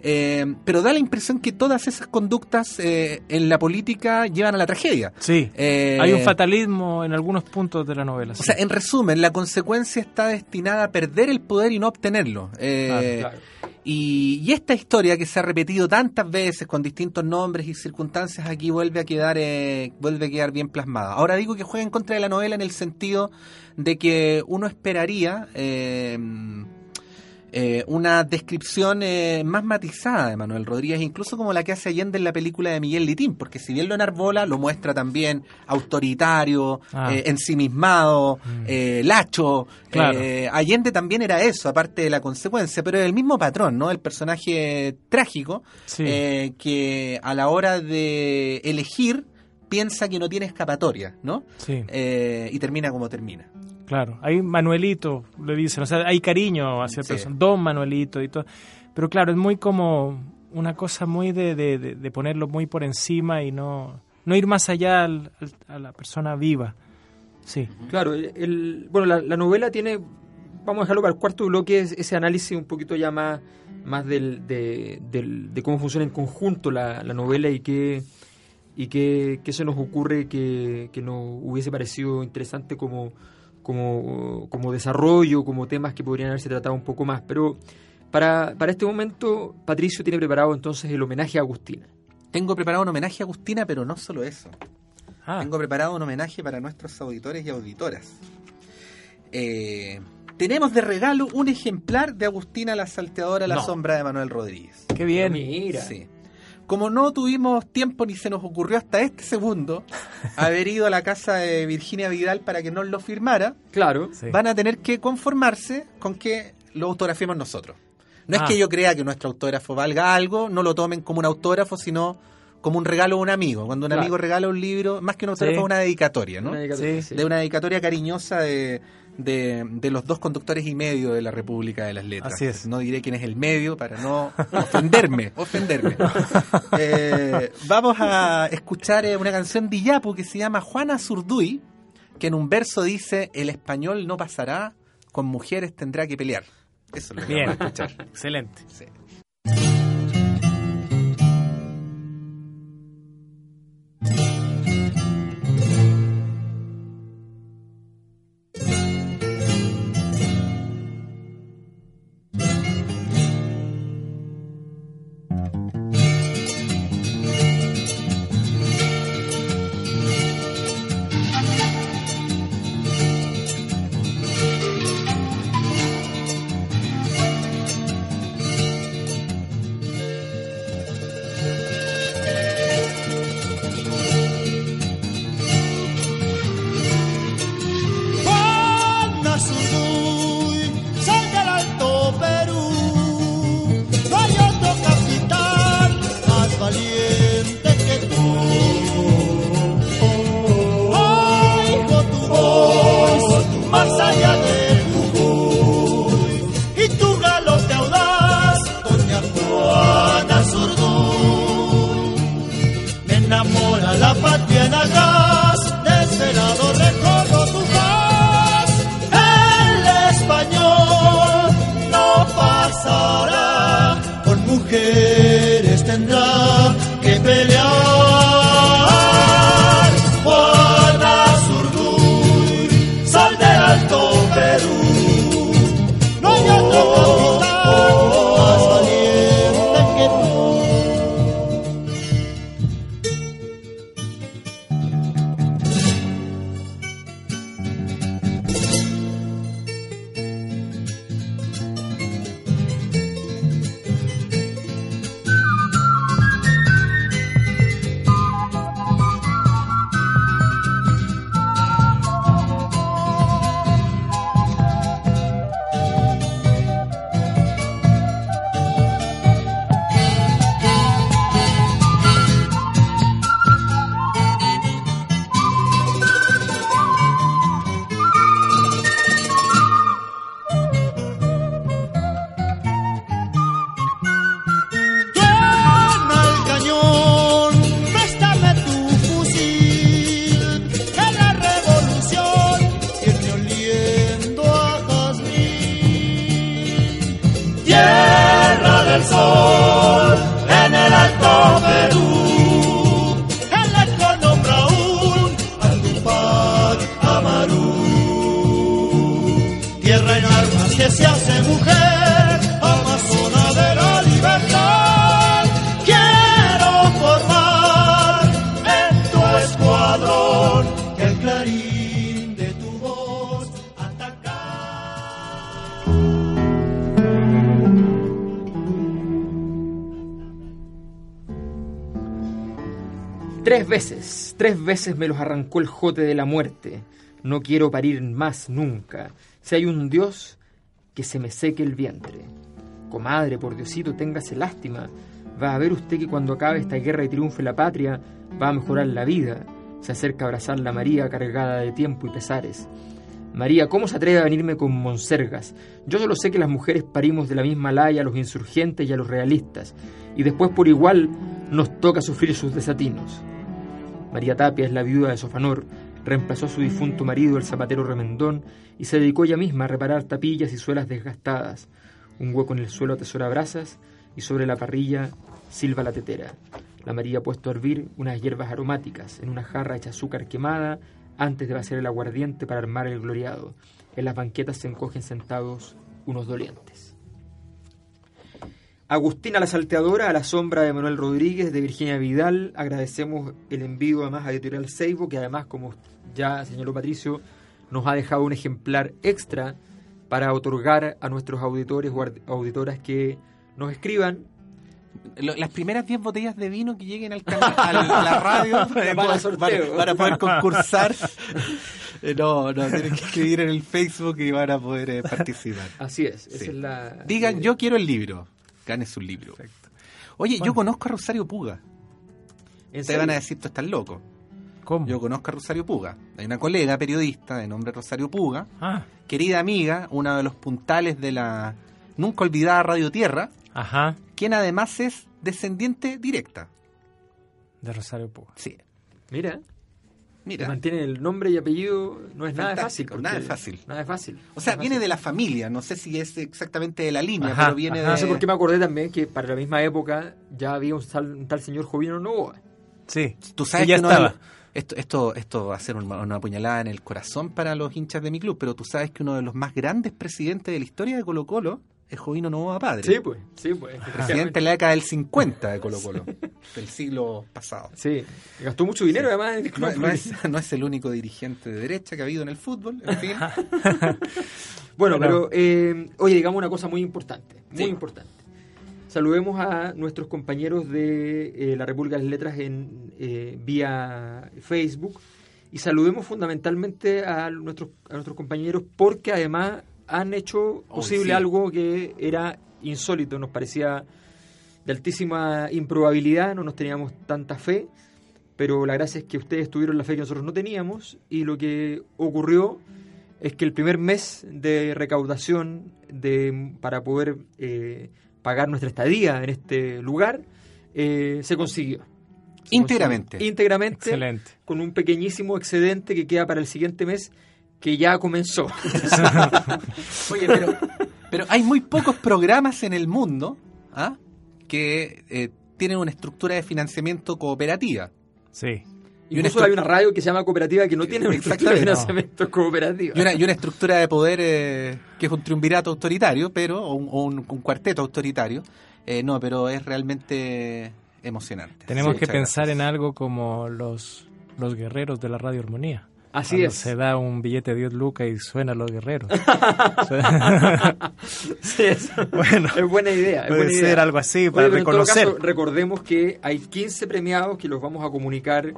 Eh, pero da la impresión que todas esas conductas eh, en la política llevan a la tragedia. Sí. Eh, Hay un fatalismo en algunos puntos de la novela. O sea, en resumen, la consecuencia está destinada a perder el poder y no obtenerlo. Claro. y, y esta historia que se ha repetido tantas veces con distintos nombres y circunstancias aquí vuelve a quedar eh, vuelve a quedar bien plasmada. Ahora digo que juega en contra de la novela en el sentido de que uno esperaría eh, una descripción eh, más matizada de Manuel Rodríguez, incluso como la que hace Allende en la película de Miguel Litín, porque si bien lo enarbola, lo muestra también autoritario, Ah. eh, ensimismado, Mm. eh, lacho. Claro. Eh, Allende también era eso, aparte de la consecuencia, pero es el mismo patrón, ¿no? El personaje trágico Sí. eh, que a la hora de elegir piensa que no tiene escapatoria, ¿no? sí. Y termina como termina. Claro, hay Manuelito, le dicen, o sea, hay cariño hacia Sí. personaje, Don Manuelito y todo. Pero claro, es muy como una cosa muy de, de- de- ponerlo muy por encima y no, no ir más allá al- al- a la persona viva. Sí, Claro, el, bueno, la, la novela tiene, vamos a dejarlo para el cuarto bloque, es- ese análisis un poquito ya más, más del, de, del- de cómo funciona en conjunto la, la novela y qué, y qué, qué se nos ocurre que, que nos hubiese parecido interesante como, como, como desarrollo, como temas que podrían haberse tratado un poco más. Pero para, para este momento, Patricio tiene preparado entonces el homenaje a Agustina. Tengo preparado un homenaje a Agustina, pero no solo eso. Ah, Tengo preparado un homenaje para nuestros auditores y auditoras. Eh, tenemos de regalo un ejemplar de Agustina la Salteadora, la No. sombra de Manuel Rodríguez. qué bien. Mira. Sí. Como no tuvimos tiempo ni se nos ocurrió hasta este segundo [LAUGHS] haber ido a la casa de Virginia Vidal para que nos lo firmara, Claro. Sí. van a tener que conformarse con que lo autografiemos nosotros. No Ah. es que yo crea que nuestro autógrafo valga algo, no lo tomen como un autógrafo, sino como un regalo a un amigo. Cuando un Claro. amigo regala un libro, más que un autógrafo, Sí. una dedicatoria, ¿no? Una dedicatoria, Sí. De una dedicatoria cariñosa de, de, de los dos conductores y medio de la República de las Letras. Así es. No diré quién es el medio para no ofenderme, [LAUGHS] ofenderme. [LAUGHS] Eh, vamos a escuchar eh, una canción de Iyapu que se llama Juana Zurduy, que en un verso dice, el español no pasará, con mujeres tendrá que pelear. Eso es lo que Bien, vamos a escuchar. excelente. Sí. Tres veces me los arrancó el jote de la muerte. No quiero parir más nunca. Si hay un Dios, que se me seque el vientre. Comadre, por Diosito, téngase lástima. Va a ver usted que cuando acabe esta guerra y triunfe la patria, va a mejorar la vida. Se acerca a abrazar la María cargada de tiempo y pesares. María, ¿cómo se atreve a venirme con monsergas? Yo solo sé que las mujeres parimos de la misma laya a los insurgentes y a los realistas, y después por igual nos toca sufrir sus desatinos. María Tapia es la viuda de Sofanor, reemplazó a su difunto marido, el zapatero Remendón, y se dedicó ella misma a reparar tapillas y suelas desgastadas. Un hueco en el suelo atesora brasas, y sobre la parrilla silba la tetera. La María ha puesto a hervir unas hierbas aromáticas en una jarra hecha azúcar quemada antes de vaciar el aguardiente para armar el gloriado. En las banquetas se encogen sentados unos dolientes. Agustina la Salteadora, a la sombra de Manuel Rodríguez, de Virginia Vidal. Agradecemos el envío además a Editorial Seibo, que además, como ya señaló Patricio, nos ha dejado un ejemplar extra para otorgar a nuestros auditores o auditoras que nos escriban. Las primeras 10 botellas de vino que lleguen al canal, a la radio [LAUGHS] para, Para para- para poder concursar. [LAUGHS] Eh, No, no, tienen que escribir en el Facebook y van a poder eh, participar. Así es, esa es la... Digan, eh, yo quiero el libro. Ganes un libro. Oye, yo conozco a Rosario Puga. ¿en Te van a decir, tú estás loco. ¿Cómo? Yo conozco a Rosario Puga. Hay una colega periodista de nombre Rosario Puga, Ah, querida amiga, una de los puntales de la nunca olvidada Radio Tierra, ajá, quien además es descendiente directa. de Rosario Puga. Sí, Mira, que mira. mantiene el nombre y apellido, no es nada fácil. Nada porque- fácil. Nada de fácil. O sea, viene fácil. de la familia, no sé si es exactamente de la línea, Ajá, pero viene ajá. de... No sé por qué me acordé también que para la misma época ya había un tal, un tal señor Jovino Novoa. Sí, Tú sabes ya que de estaba. esto, esto, esto va a ser una, una puñalada en el corazón para los hinchas de mi club, pero tú sabes que uno de los más grandes presidentes de la historia de Colo Colo es Jovino Novoa Padre. Sí, pues, sí, pues. Presidente en la década del 50 de Colo Colo, del siglo pasado. Sí, gastó mucho dinero además en el club. No, no es, no es el único dirigente de derecha que ha habido en el fútbol, en fin. [LAUGHS] Bueno, Pero- pero eh, oye, digamos una cosa muy importante, muy Sí. importante. Saludemos a nuestros compañeros de eh, la República de las Letras en eh, vía Facebook y saludemos fundamentalmente a nuestros a nuestros compañeros porque además han hecho posible sí. algo que era insólito, nos parecía de altísima improbabilidad, no nos teníamos tanta fe, pero la gracia es que ustedes tuvieron la fe que nosotros no teníamos y lo que ocurrió es que el primer mes de recaudación de, para poder eh, pagar nuestra estadía en este lugar eh, se consiguió. Íntegramente. Íntegramente. excelente. Con un pequeñísimo excedente que queda para el siguiente mes que ya comenzó. [LAUGHS] Oye, pero, pero hay muy pocos programas en el mundo ¿ah? que eh, tienen una estructura de financiamiento cooperativa. Sí. Y una, Incluso hay una radio que se llama Cooperativa que no tiene una estructura de Exactamente. financiamiento cooperativa. y una, y una estructura de poder eh, que es un triunvirato autoritario, pero o un, o un- un cuarteto autoritario. Eh, no, pero es realmente emocionante. Tenemos Sí, que pensar gracias. en algo como los, los guerreros de la Radio Armonía. Así Cuando es. Se da un billete de 10 lucas y suena los guerreros. [LAUGHS] Sí, es, Bueno, es buena idea. es Puede buena ser idea. algo así Oye, para pero en todo reconocer. caso, recordemos que hay 15 premiados que los vamos a comunicar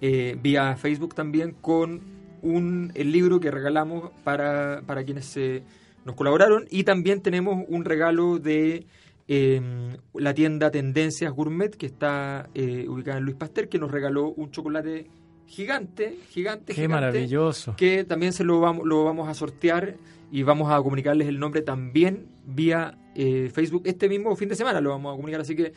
eh, vía Facebook también con un, el libro que regalamos para, para quienes se, nos colaboraron y también tenemos un regalo de eh, la tienda Tendencias Gourmet que está eh, ubicada en Luis Pasteur que nos regaló un chocolate gigante, gigante, Qué gigante, maravilloso. que también se lo vamos, lo vamos a sortear y vamos a comunicarles el nombre también vía eh, Facebook este mismo fin de semana lo vamos a comunicar así que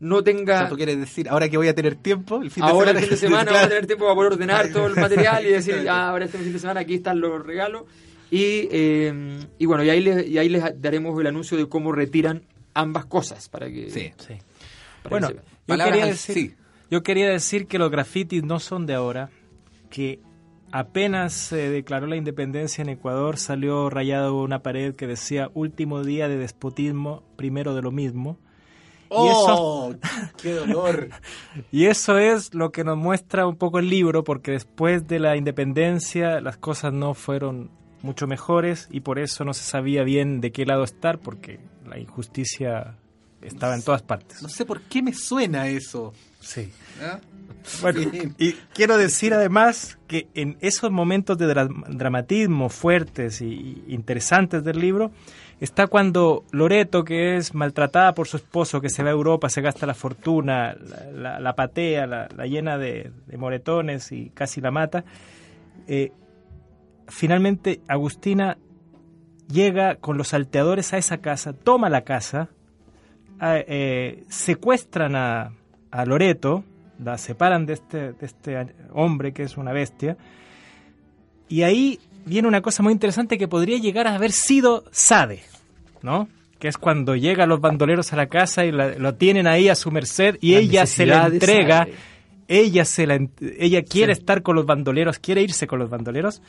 no O tenga sea, tú quieres decir, ahora que voy a tener tiempo, el fin de ahora el semana. fin de [LAUGHS] semana Claro. vamos a tener tiempo para poder ordenar todo el material y decir ah, ahora este fin de semana aquí están los regalos y, eh, y bueno y ahí les, y ahí les daremos el anuncio de cómo retiran ambas cosas para que Sí. Sí. para Bueno, que yo Palabras quería, decir, sí. Yo quería decir que los grafitis no son de ahora, que apenas se declaró la independencia en Ecuador salió rayado una pared que decía último día de despotismo, primero de lo mismo. ¡Oh! [LAUGHS] ¡Qué dolor! [LAUGHS] Y eso es lo que nos muestra un poco el libro, porque después de la independencia las cosas no fueron mucho mejores y por eso no se sabía bien de qué lado estar, porque la injusticia estaba en todas partes. No sé por qué me suena eso. Sí. ¿Ah? Bueno, y quiero decir además que en esos momentos de dra- dramatismo fuertes y y interesantes del libro está cuando Loreto, que es maltratada por su esposo, que se va a Europa, se gasta la fortuna, la, la- la patea, la, la llena de, de moretones y casi la mata, eh, finalmente Agustina llega con los salteadores a esa casa, toma la casa, eh, secuestran a, a Loreto, la separan de este, de este hombre que es una bestia, y ahí viene una cosa muy interesante que podría llegar a haber sido Sade, ¿no? Que es cuando llegan los bandoleros a la casa y la- lo tienen ahí a su merced y La ella se la entrega. Ella, se la, ella quiere Sí. estar con los bandoleros, quiere irse con los bandoleros.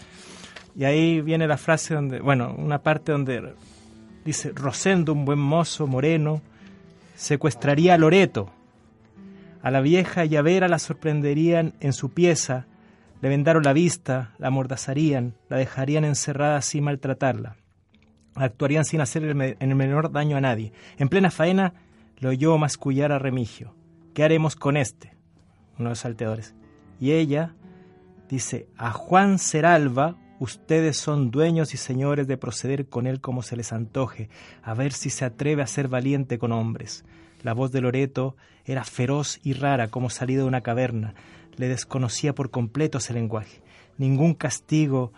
Y ahí viene la frase donde, bueno, una parte donde dice, Rosendo, un buen mozo moreno, secuestraría a Loreto. A la vieja Llavera la sorprenderían en su pieza, le vendaron la vista, la amordazarían, la dejarían encerrada sin maltratarla. Actuarían sin hacer el, me- el menor daño a nadie. En plena faena lo oyó mascullar a Remigio. ¿Qué haremos con este? Uno de los salteadores. Y ella dice, a Juan Seralva, ustedes son dueños y señores de proceder con él como se les antoje, a ver si se atreve a ser valiente con hombres. La voz de Loreto era feroz y rara como salida de una caverna. Le desconocía por completo ese lenguaje. Ningún castigo,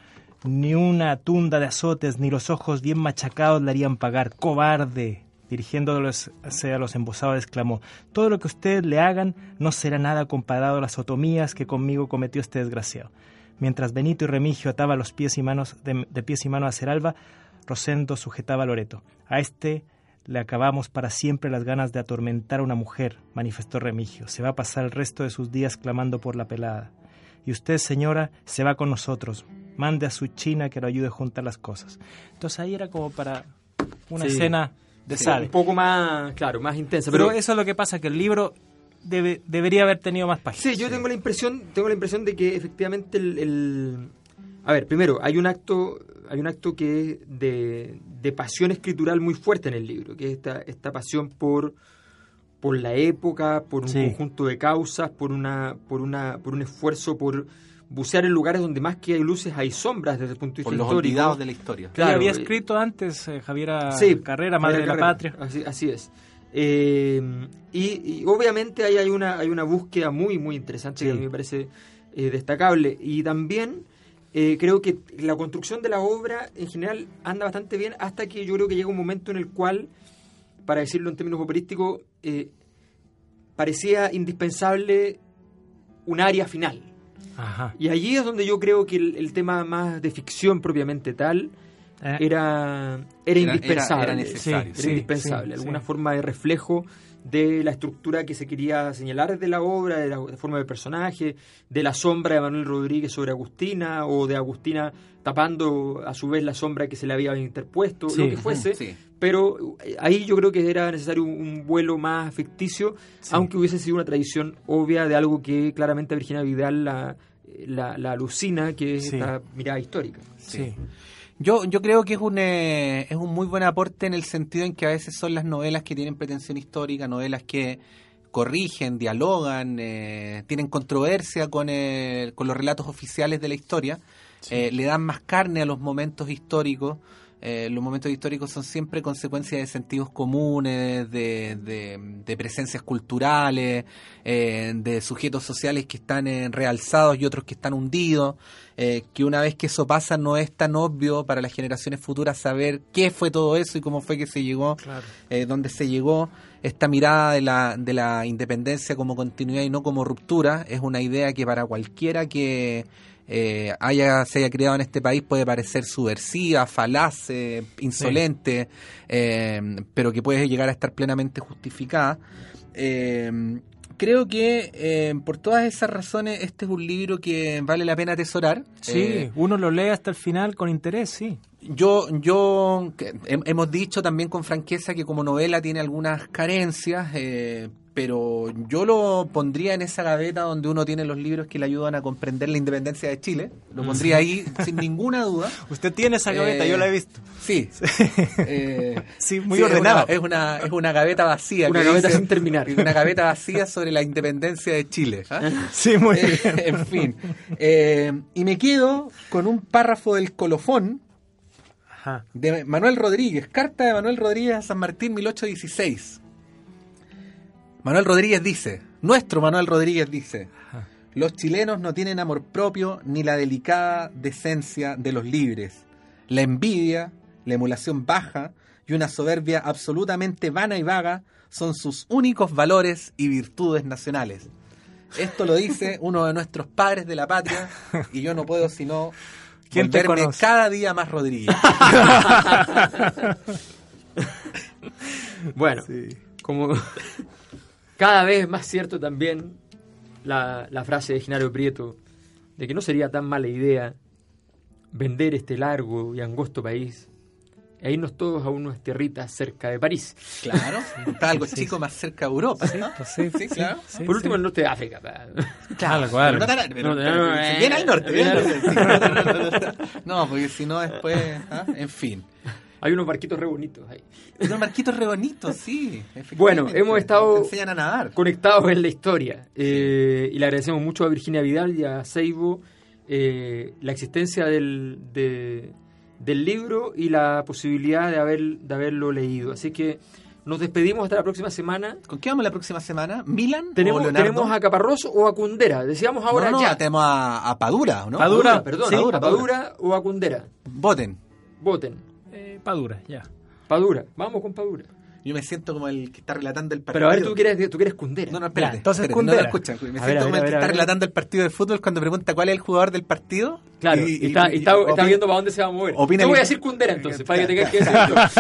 ni una tunda de azotes, ni los ojos bien machacados le harían pagar. ¡Cobarde! Dirigiéndose a los embosados, exclamó, todo lo que ustedes le hagan no será nada comparado a las otomías que conmigo cometió este desgraciado. Mientras Benito y Remigio ataban los pies y manos de, de pies y manos a Ceralba, Rosendo sujetaba a Loreto. A este le acabamos para siempre las ganas de atormentar a una mujer, manifestó Remigio. Se va a pasar el resto de sus días clamando por la pelada. Y usted, señora, se va con nosotros. Mande a su china que lo ayude a juntar las cosas. Entonces ahí era como para una Sí. escena de Sí, sal. un poco más claro más intensa Pero, pero, eso es lo que pasa, que el libro debe, debería haber tenido más páginas. Sí, yo tengo la impresión, tengo la impresión de que efectivamente el, el- a ver, primero, hay un acto, hay un acto que es de, de pasión escritural muy fuerte en el libro, que es esta, esta pasión por, por la época, por un Sí. conjunto de causas, por una, por una, por un esfuerzo por bucear en lugares donde más que hay luces hay sombras desde el punto de vista Por los histórico. olvidados de la historia. Claro, había eh, escrito antes eh, Javiera Sí, Carrera, Madre de la Carrera, Patria. Así, así es. Eh, y, y obviamente ahí hay una, hay una búsqueda muy, muy interesante que a mí me parece eh, destacable. Y también eh, creo que la construcción de la obra en general anda bastante bien hasta que yo creo que llega un momento en el cual, para decirlo en términos operísticos, eh, parecía indispensable un área final. Ajá. Y allí es donde yo creo que el, el tema más de ficción propiamente tal Eh. era, era Era- indispensable. era- era necesario. Era Sí, indispensable. sí, alguna sí. forma de reflejo de la estructura que se quería señalar de la obra, de la forma de personaje, de la sombra de Manuel Rodríguez sobre Agustina, o de Agustina tapando a su vez la sombra que se le había interpuesto, Sí. lo que fuese. Sí. Pero eh, ahí yo creo que era necesario un, un vuelo más ficticio, aunque hubiese sido una tradición obvia de algo que claramente Virginia Vidal la, la, la alucina, que es Sí. esta mirada histórica. Sí. Yo, yo creo que es un, eh, es un muy buen aporte en el sentido en que a veces son las novelas que tienen pretensión histórica, novelas que corrigen, dialogan, eh, tienen controversia con, el- con los relatos oficiales de la historia, eh, le dan más carne a los momentos históricos. Eh, los momentos históricos son siempre consecuencia de sentidos comunes, de, de- de presencias culturales, eh, de sujetos sociales que están eh, realzados y otros que están hundidos, eh, que una vez que eso pasa no es tan obvio para las generaciones futuras saber qué fue todo eso y cómo fue que se llegó, Claro. dónde se llegó. Esta mirada de la, de la independencia como continuidad y no como ruptura es una idea que para cualquiera que eh, haya, se haya creado en este país puede parecer subversiva, falaz, eh, insolente, eh, pero que puede llegar a estar plenamente justificada. Eh, creo que por todas esas razones este es un libro que vale la pena atesorar. Sí, uno lo lee hasta el final con interés, sí. Yo, yo hemos dicho también con franqueza que como novela tiene algunas carencias, eh, pero yo lo pondría en esa gaveta donde uno tiene los libros que le ayudan a comprender la independencia de Chile. Lo pondría ahí sin ninguna duda. [LAUGHS] Usted tiene esa gaveta, Eh, yo la he visto. Sí. [LAUGHS] Eh, Sí, muy sí, ordenado. Es una, es una, es una gaveta vacía. Una gaveta sin terminar. [LAUGHS] Una gaveta vacía sobre la independencia de Chile. ¿ah? Sí, muy Eh, bien. en fin. Eh, y me quedo con un párrafo del colofón Ajá. de Manuel Rodríguez, carta de Manuel Rodríguez a San Martín 1816. Manuel Rodríguez dice, nuestro Manuel Rodríguez dice, los chilenos no tienen amor propio ni la delicada decencia de los libres. La envidia, la emulación baja y una soberbia absolutamente vana y vaga son sus únicos valores y virtudes nacionales. Esto lo dice uno de nuestros padres de la patria y yo no puedo sino ¿Quién te conoce? cada día más Rodríguez. [LAUGHS] Bueno, como [LAUGHS] cada vez más cierto también la, la frase de Genaro Prieto de que no sería tan mala idea vender este largo y angosto país e irnos todos a unas tierritas cerca de París. Claro, [LAUGHS] está algo chico más cerca de Europa. ¿no? Pues sí, Sí, claro. sí, Por sí. último, el norte de África. Claro, claro. no pero- bien al norte, bien al bien norte. [LAUGHS] No, porque si no después, ¿ah? en fin. Hay unos barquitos re bonitos ahí. Unos marquitos re bonitos, sí. Bueno, hemos estado- a nadar. conectados en la historia. Eh, y le agradecemos mucho a Virginia Vidal y a Seibo eh, la existencia del, de- del libro y la posibilidad de, haber, de haberlo leído. Así que nos despedimos hasta la próxima semana. ¿Con qué vamos la próxima semana? ¿Milan o ¿Tenemos, Leonardo? ¿tenemos a Caparrós o a Cundera? Decíamos ahora no, no, ya. tenemos a, a Padura, ¿no? Padura, perdón. sí, a Padura o a Cundera. Voten. Voten. Eh, Padura, ya. Padura. Vamos con Padura. Yo me siento como el que está relatando el partido. Pero a ver, tú quieres, tú quieres Cundera. No, no, espérate. Ya, entonces espérate. No, no, escucha. Me A siento ver, como ver, el que está relatando el partido de fútbol cuando pregunta cuál es el jugador del partido. Claro, Y- y, está, y- está, y- está opina- viendo para dónde se va a mover. opina Yo voy a decir Cundera entonces, para que tengas que decir.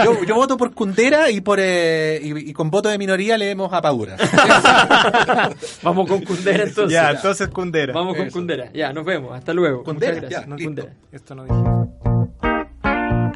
yo, yo voto por Cundera y por eh, y, y con voto de minoría leemos a Padura. [LAUGHS] Vamos con Cundera entonces. ya, entonces Kundera. Vamos con Eso. Kundera. Ya, nos vemos. Hasta luego. Kundera, Muchas gracias. ya, No, listo. Kundera. Esto no dije.